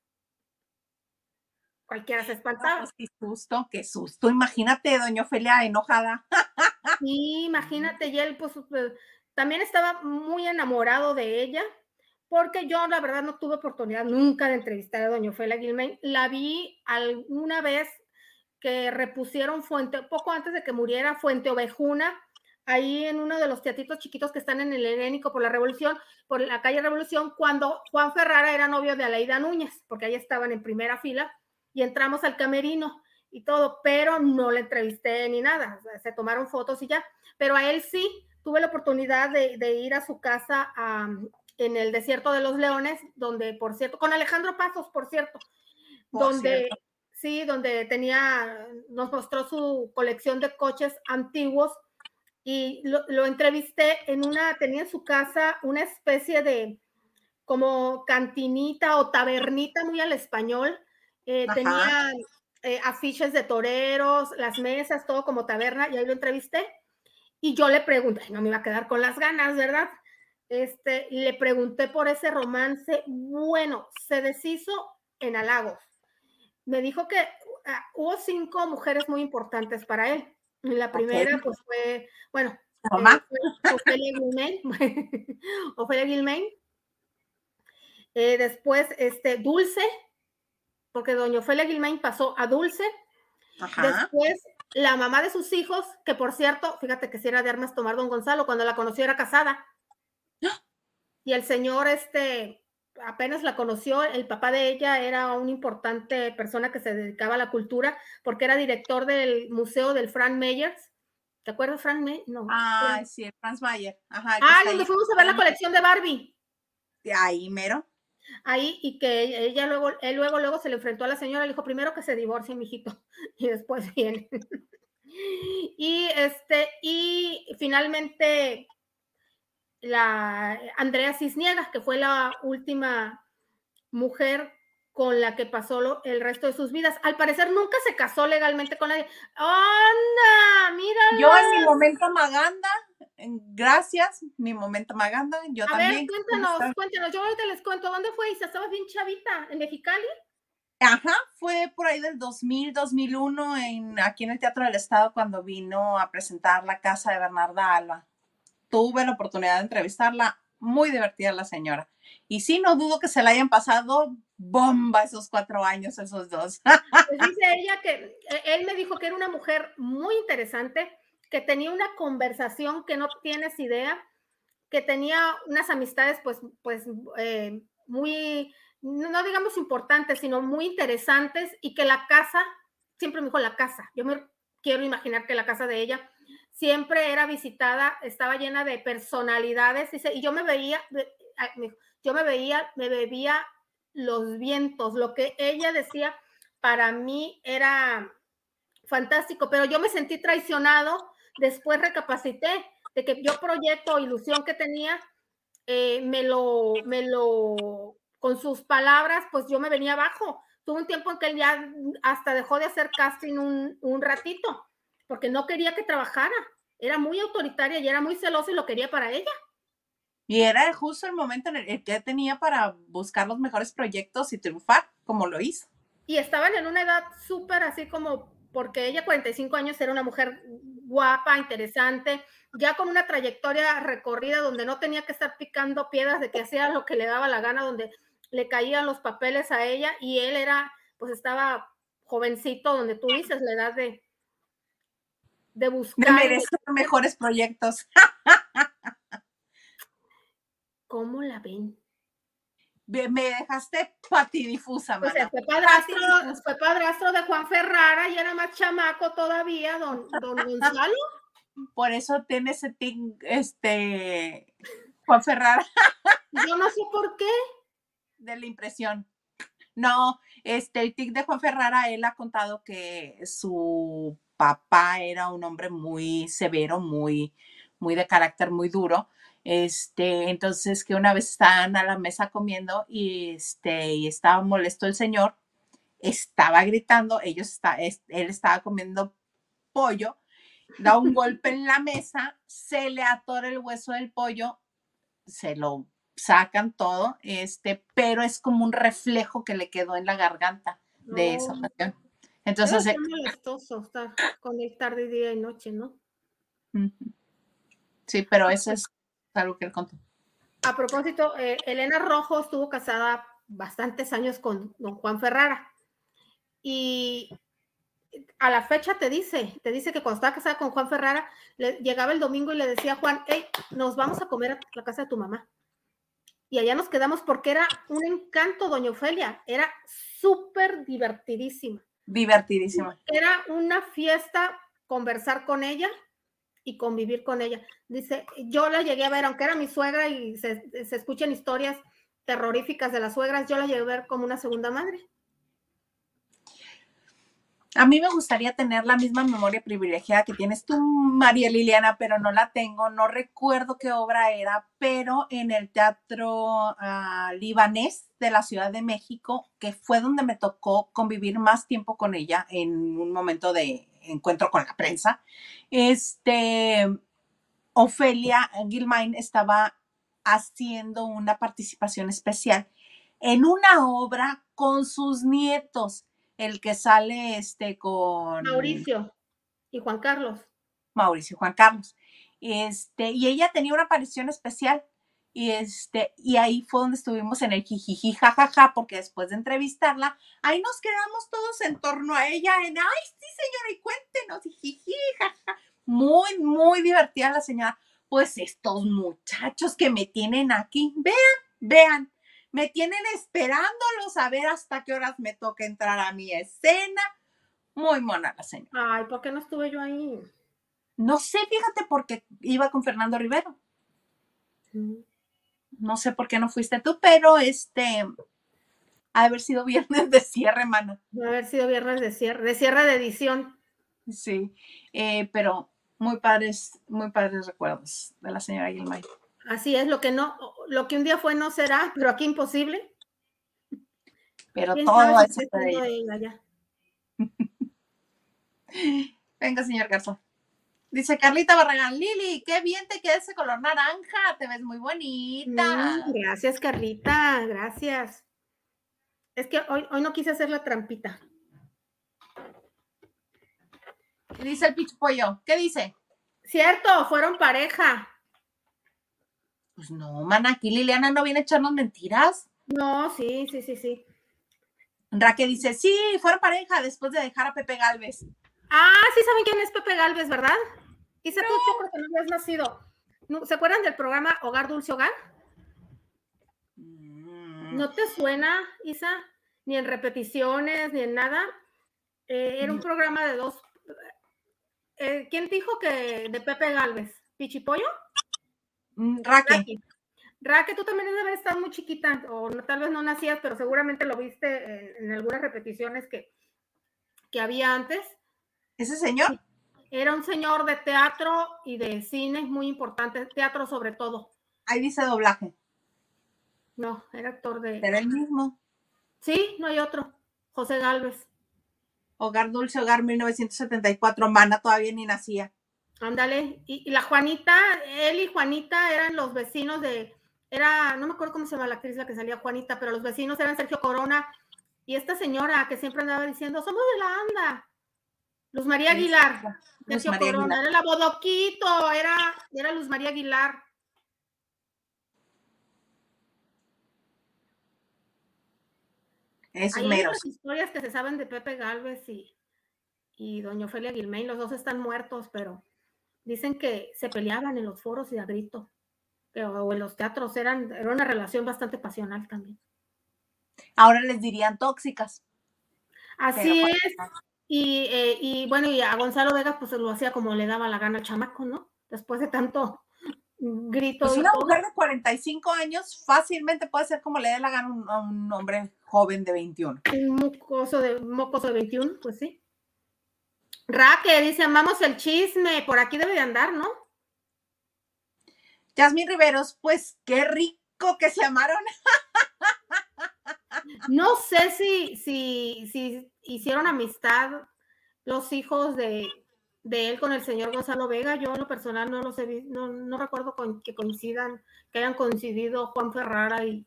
Cualquiera se No, espantaba. pues, qué susto, qué susto. Imagínate, doña Ofelia enojada. [laughs] Sí, imagínate, y él pues pues, también estaba muy enamorado de ella, porque yo la verdad no tuve oportunidad nunca de entrevistar a doña Ofelia Gilmain. La vi alguna vez que repusieron Fuente, poco antes de que muriera Fuente Ovejuna, ahí en uno de los teatritos chiquitos que están en el Helénico por la Revolución, por la calle Revolución, cuando Juan Ferrara era novio de Aleida Núñez, porque ahí estaban en primera fila, y entramos al camerino y todo, pero no le entrevisté ni nada, se tomaron fotos y ya, pero a él sí tuve la oportunidad de, de ir a su casa am, en el desierto de los leones, donde, por cierto, con Alejandro Pasos, por cierto, Por donde, cierto. sí, donde tenía, nos mostró su colección de coches antiguos y lo, lo entrevisté en una, tenía en su casa una especie de como cantinita o tabernita muy al español, eh, tenía eh, afiches de toreros, las mesas, todo como taberna, y ahí lo entrevisté. Y yo le pregunté, no me iba a quedar con las ganas, ¿verdad? Este, le pregunté por ese romance. Bueno, se deshizo en halagos. Me dijo que ah, hubo cinco mujeres muy importantes para él. La primera, pues fue, bueno, mamá. Eh, Ofelia Gilmain. [laughs] Ofelia Gilmain. Eh, después, este, Dulce, porque doña Ofelia Gilmain pasó a Dulce. Ajá. Después, la mamá de sus hijos, que por cierto, fíjate que si era de armas tomar don Gonzalo, cuando la conoció era casada. Y el señor, este, apenas la conoció, el papá de ella era una importante persona que se dedicaba a la cultura, porque era director del museo del Frank Meyers. ¿Te acuerdas, Frank Meyers? No. Ah, sí, el Franz Mayer. Ajá. Ah, donde fuimos a ver la colección de Barbie. Ahí, mero. Ahí, y que ella luego, él luego, luego se le enfrentó a la señora, le dijo primero que se divorcie, mijito, [laughs] y después viene. [laughs] y este, y finalmente la Andrea Cisniegas, que fue la última mujer con la que pasó lo- el resto de sus vidas. Al parecer nunca se casó legalmente con nadie. ¡Anda! Mira. Yo en mi momento Maganda, gracias, mi momento Maganda, yo A también. ver, cuéntanos, cuéntanos. Yo ahorita les cuento. ¿Dónde fue Isa? ¿Estabas bien chavita? ¿En Mexicali? Ajá, fue por ahí del 2000, 2001, en, aquí en el Teatro del Estado cuando vino a presentar la casa de Bernarda Alba. Tuve la oportunidad de entrevistarla, muy divertida la señora. Y sí, no dudo que se la hayan pasado bomba esos cuatro años, esos dos. Pues dice ella que eh, él me dijo que era una mujer muy interesante, que tenía una conversación que no tienes idea, que tenía unas amistades pues, pues eh, muy, no digamos importantes, sino muy interesantes y que la casa, siempre me dijo la casa, yo me quiero imaginar que la casa de ella siempre era visitada, estaba llena de personalidades, dice, y yo me veía, yo me veía, me bebía los vientos, lo que ella decía para mí era fantástico, pero yo me sentí traicionado, después recapacité de que yo proyecto, ilusión que tenía, eh, me lo, me lo, con sus palabras, pues yo me venía abajo. Tuve un tiempo en que él ya hasta dejó de hacer casting un, un ratito, porque no quería que trabajara. Era muy autoritaria y era muy celosa y lo quería para ella. Y era justo el momento en el que tenía para buscar los mejores proyectos y triunfar, como lo hizo. y estaban en una edad súper así como, porque ella 45 años era una mujer guapa, interesante, ya con una trayectoria recorrida donde no tenía que estar picando piedras de que hacía lo que le daba la gana, donde le caían los papeles a ella y él era, pues estaba jovencito, donde tú dices la edad de, de De buscar merecer mejores proyectos. cómo la ven. Me dejaste patidifusa, O sea, mana. fue padrastro, fue padrastro de Juan Ferrara y era más chamaco todavía, don, don Gonzalo. Por eso tiene ese tic, este, Juan Ferrara, Yo no sé por qué. de la impresión. No, este, el tic de Juan Ferrara, él ha contado que su papá era un hombre muy severo, muy, muy de carácter muy duro. Este, entonces que una vez estaban a la mesa comiendo y este, y estaba molesto el señor, estaba gritando, ellos está, es- él estaba comiendo pollo, da un golpe en la mesa, se le atora el hueso del pollo, se lo sacan todo, este, pero es como un reflejo que le quedó en la garganta de esa ocasión. Entonces, Debe eh, molestoso estar conectar de día y noche, ¿no? sí, pero eso es algo que él contó. A propósito, eh, Elena Rojo estuvo casada bastantes años con don Juan Ferrara. Y a la fecha te dice, te dice que cuando estaba casada con Juan Ferrara, le, llegaba el domingo y le decía a Juan, hey, nos vamos a comer a la casa de tu mamá. Y allá nos quedamos porque era un encanto, doña Ofelia, era súper divertidísima. Divertidísimo. era una fiesta conversar con ella y convivir con ella. Dice, yo la llegué a ver, aunque era mi suegra y se, se escuchan historias terroríficas de las suegras, yo la llegué a ver como una segunda madre. A mí me gustaría tener la misma memoria privilegiada que tienes tú, María Liliana, pero no la tengo. No recuerdo qué obra era, pero en el Teatro ah, Libanés de la Ciudad de México, que fue donde me tocó convivir más tiempo con ella en un momento de encuentro con la prensa. Este, Ofelia Gilmain estaba haciendo una participación especial en una obra con sus nietos el que sale este con Mauricio y Juan Carlos. Mauricio Juan Carlos. Este, y ella tenía una aparición especial. Y este, y ahí fue donde estuvimos en el jijiji, jajaja, porque después de entrevistarla, ahí nos quedamos todos en torno a ella, en ay, sí, señora, y cuéntenos, y jiji, jaja. Muy, muy divertida la señora. Pues estos muchachos que me tienen aquí, vean, vean, me tienen esperándolos a ver hasta qué horas me toca entrar a mi escena. Muy mona la señora. Ay, ¿por qué no estuve yo ahí? No sé, fíjate, porque iba con Fernando Rivero. Mm. No sé por qué no fuiste tú, pero este, ha de haber sido viernes de cierre, mano. Debe haber sido viernes de cierre, de cierre de edición. Sí, eh, pero muy padres, muy padres recuerdos de la señora Gilmay. Así es, lo que no, lo que un día fue no será, pero aquí imposible. Pero ¿Quién todo ella. ella ya? [laughs] Venga, señor Garza. Dice Carlita Barragán, Lili, qué bien te queda ese color naranja, te ves muy bonita. Mm, gracias, Carlita, gracias. Es que hoy, hoy no quise hacer la trampita. Dice el pichupollo, ¿qué dice? Cierto, fueron pareja. Pues no, man, aquí Liliana no viene a echarnos mentiras. No, sí, sí, sí, sí. Raque dice, sí, fueron pareja después de dejar a Pepe Galvez. Ah, sí saben quién es Pepe Galvez, ¿verdad? Quizá tú, yo creo que no habías nacido. ¿No- ¿Se acuerdan del programa Hogar Dulce Hogar? Mm, ¿No te suena, Isa? Ni en repeticiones, ni en nada. Eh, era un No. programa de dos. Eh, ¿Quién dijo que de Pepe Galvez? ¿Pichipollo? mm, Raque, Raque. Raque, tú también debes haber estado muy chiquita, o no- tal vez no nacías, pero seguramente lo viste en, en algunas repeticiones que, que había antes. ese señor, Era un señor de teatro y de cine muy importante, teatro sobre todo. ahí dice doblaje, No, era actor de. será el mismo. Sí, no hay otro. José Galvez. Hogar Dulce, Hogar 1974, Mana todavía ni nacía. Ándale. Y, y la Juanita, él y Juanita eran los vecinos de. Era, no me acuerdo cómo se llama la actriz la que salía Juanita, pero los vecinos eran Sergio Corona y esta señora que siempre andaba diciendo, somos de la anda. Luz María Aguilar. Luz Sergio María Corona, Aguilar. era la Bodoquito, era, era Luz María Aguilar. Esos Hay meros. otras historias que se saben de Pepe Galvez y, y doña Ofelia Guilmain, los dos están muertos, pero dicen que se peleaban en los foros y a grito, o en los teatros, eran, era una relación bastante pasional también. Ahora les dirían tóxicas. Así Pero, es, y, eh, y bueno, y a Gonzalo Vega pues lo hacía como le daba la gana al chamaco, ¿no? Después de tanto [laughs] grito Pues una todo. mujer de 45 años fácilmente puede ser como le dé la gana a un- a un hombre joven de 21. Un mocoso de, mocoso de 21, pues sí. Raque dice, amamos el chisme, por aquí debe de andar, ¿no? Yasmín Riveros, pues qué rico que se amaron. [laughs] No sé si, si, si hicieron amistad los hijos de, de él con el señor Gonzalo Vega. Yo en lo personal no los he no, no recuerdo con- que coincidan, que hayan coincidido Juan Ferrara y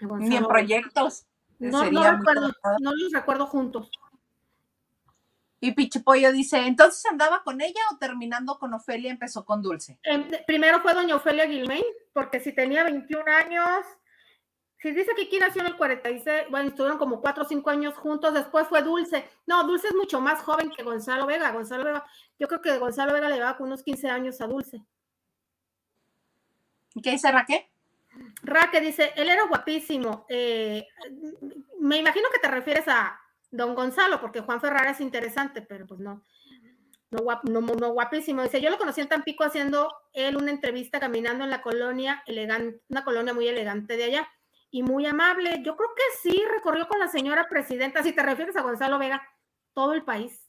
Gonzalo Ni en proyectos. No, no recuerdo, no los recuerdo juntos. Y Pichipollo dice, ¿entonces andaba con ella o terminando con Ofelia empezó con Dulce? Em, primero fue doña Ofelia Guilmain, porque si tenía 21 años, si dice que aquí nació en el 46, bueno, estuvieron como 4 o 5 años juntos, después fue Dulce. No, Dulce es mucho más joven que Gonzalo Vega. Gonzalo Vega, yo creo que Gonzalo Vega le llevaba con unos 15 años a Dulce. ¿Y qué dice Raquel? Raque dice, él era guapísimo. Eh, me imagino que te refieres a don Gonzalo, porque Juan Ferrara es interesante, pero pues no. No, guap- no, no guapísimo. Dice, yo lo conocí en Tampico haciendo él una entrevista caminando en la colonia elegante, una colonia muy elegante de allá y muy amable. Yo creo que sí, recorrió con la señora presidenta, si te refieres a Gonzalo Vega, todo el país.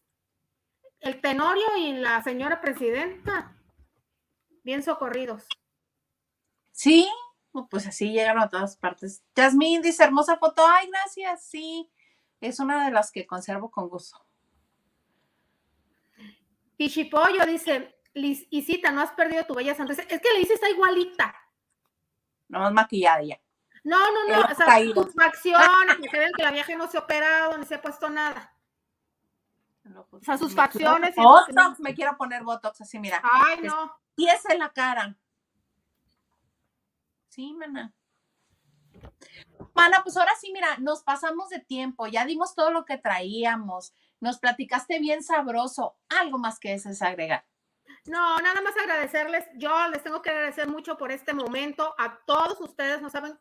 El Tenorio y la señora presidenta, bien socorridos. Sí, pues así llegaron a todas partes. Yasmín dice, hermosa foto. Ay, gracias, sí. Es una de las que conservo con gusto. Pichipollo dice, "Lis- Isita, no has perdido tu bella sonrisa. Es que la Isa está igualita. Nomás maquillada ya. No, no, no. O sea, caído. tus facciones, que vean que la vieja no se ha operado ni se ha puesto nada. O sea, sus facciones. Botox, me quiero poner Botox así, mira. Ay, no. Pies en la cara. Sí, mana. Mana, pues ahora sí, mira, nos pasamos de tiempo, ya dimos todo lo que traíamos, nos platicaste bien sabroso, algo más que es agregar. No, nada más agradecerles. Yo les tengo que agradecer mucho por este momento. A todos ustedes, no saben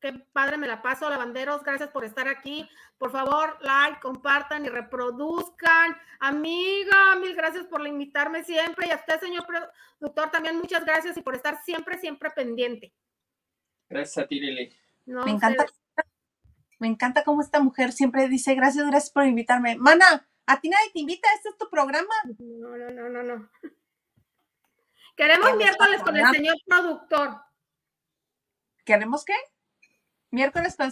qué padre me la paso, lavanderos. Gracias por estar aquí. Por favor, like, compartan y reproduzcan. Amiga, mil gracias por invitarme siempre. Y a usted, señor productor, también muchas gracias y por estar siempre, siempre pendiente. Gracias a ti, Lili. me encanta. Me encanta cómo esta mujer siempre dice gracias, gracias por invitarme. Mana, a ti nadie te invita, este es tu programa. No, no, no, no, no. Queremos miércoles con el señor productor. ¿Queremos qué? Miércoles con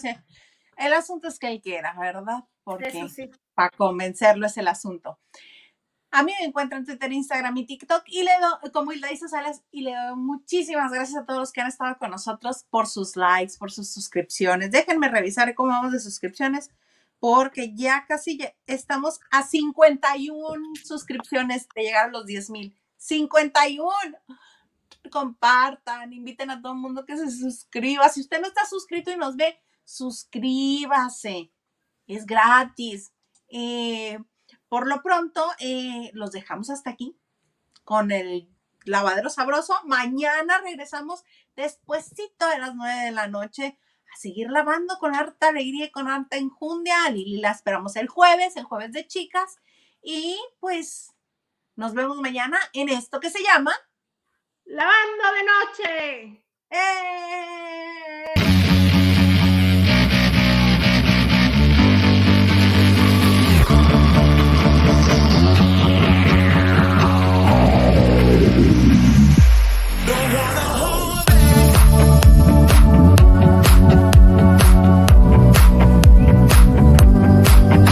el asunto es que que ir, ¿verdad? Porque para convencerlo es el asunto. A mí me encuentran en Twitter, Instagram y TikTok y le doy, como Hilda dice Sales, y le doy muchísimas gracias a todos los que han estado con nosotros por sus likes, por sus suscripciones. Déjenme revisar cómo vamos de suscripciones porque ya casi estamos a 51 suscripciones de llegar a los 10 mil. 51. Compartan, inviten a todo el mundo que se suscriba. Si usted no está suscrito y nos ve, suscríbase. Es gratis. Eh, por lo pronto, eh, los dejamos hasta aquí con el lavadero sabroso. Mañana regresamos despuesito de las 9 de la noche a seguir lavando con harta alegría y con harta enjundia. Lili la esperamos el jueves, el jueves de chicas. Y pues nos vemos mañana en esto que se llama lavando de noche. ¡Eh!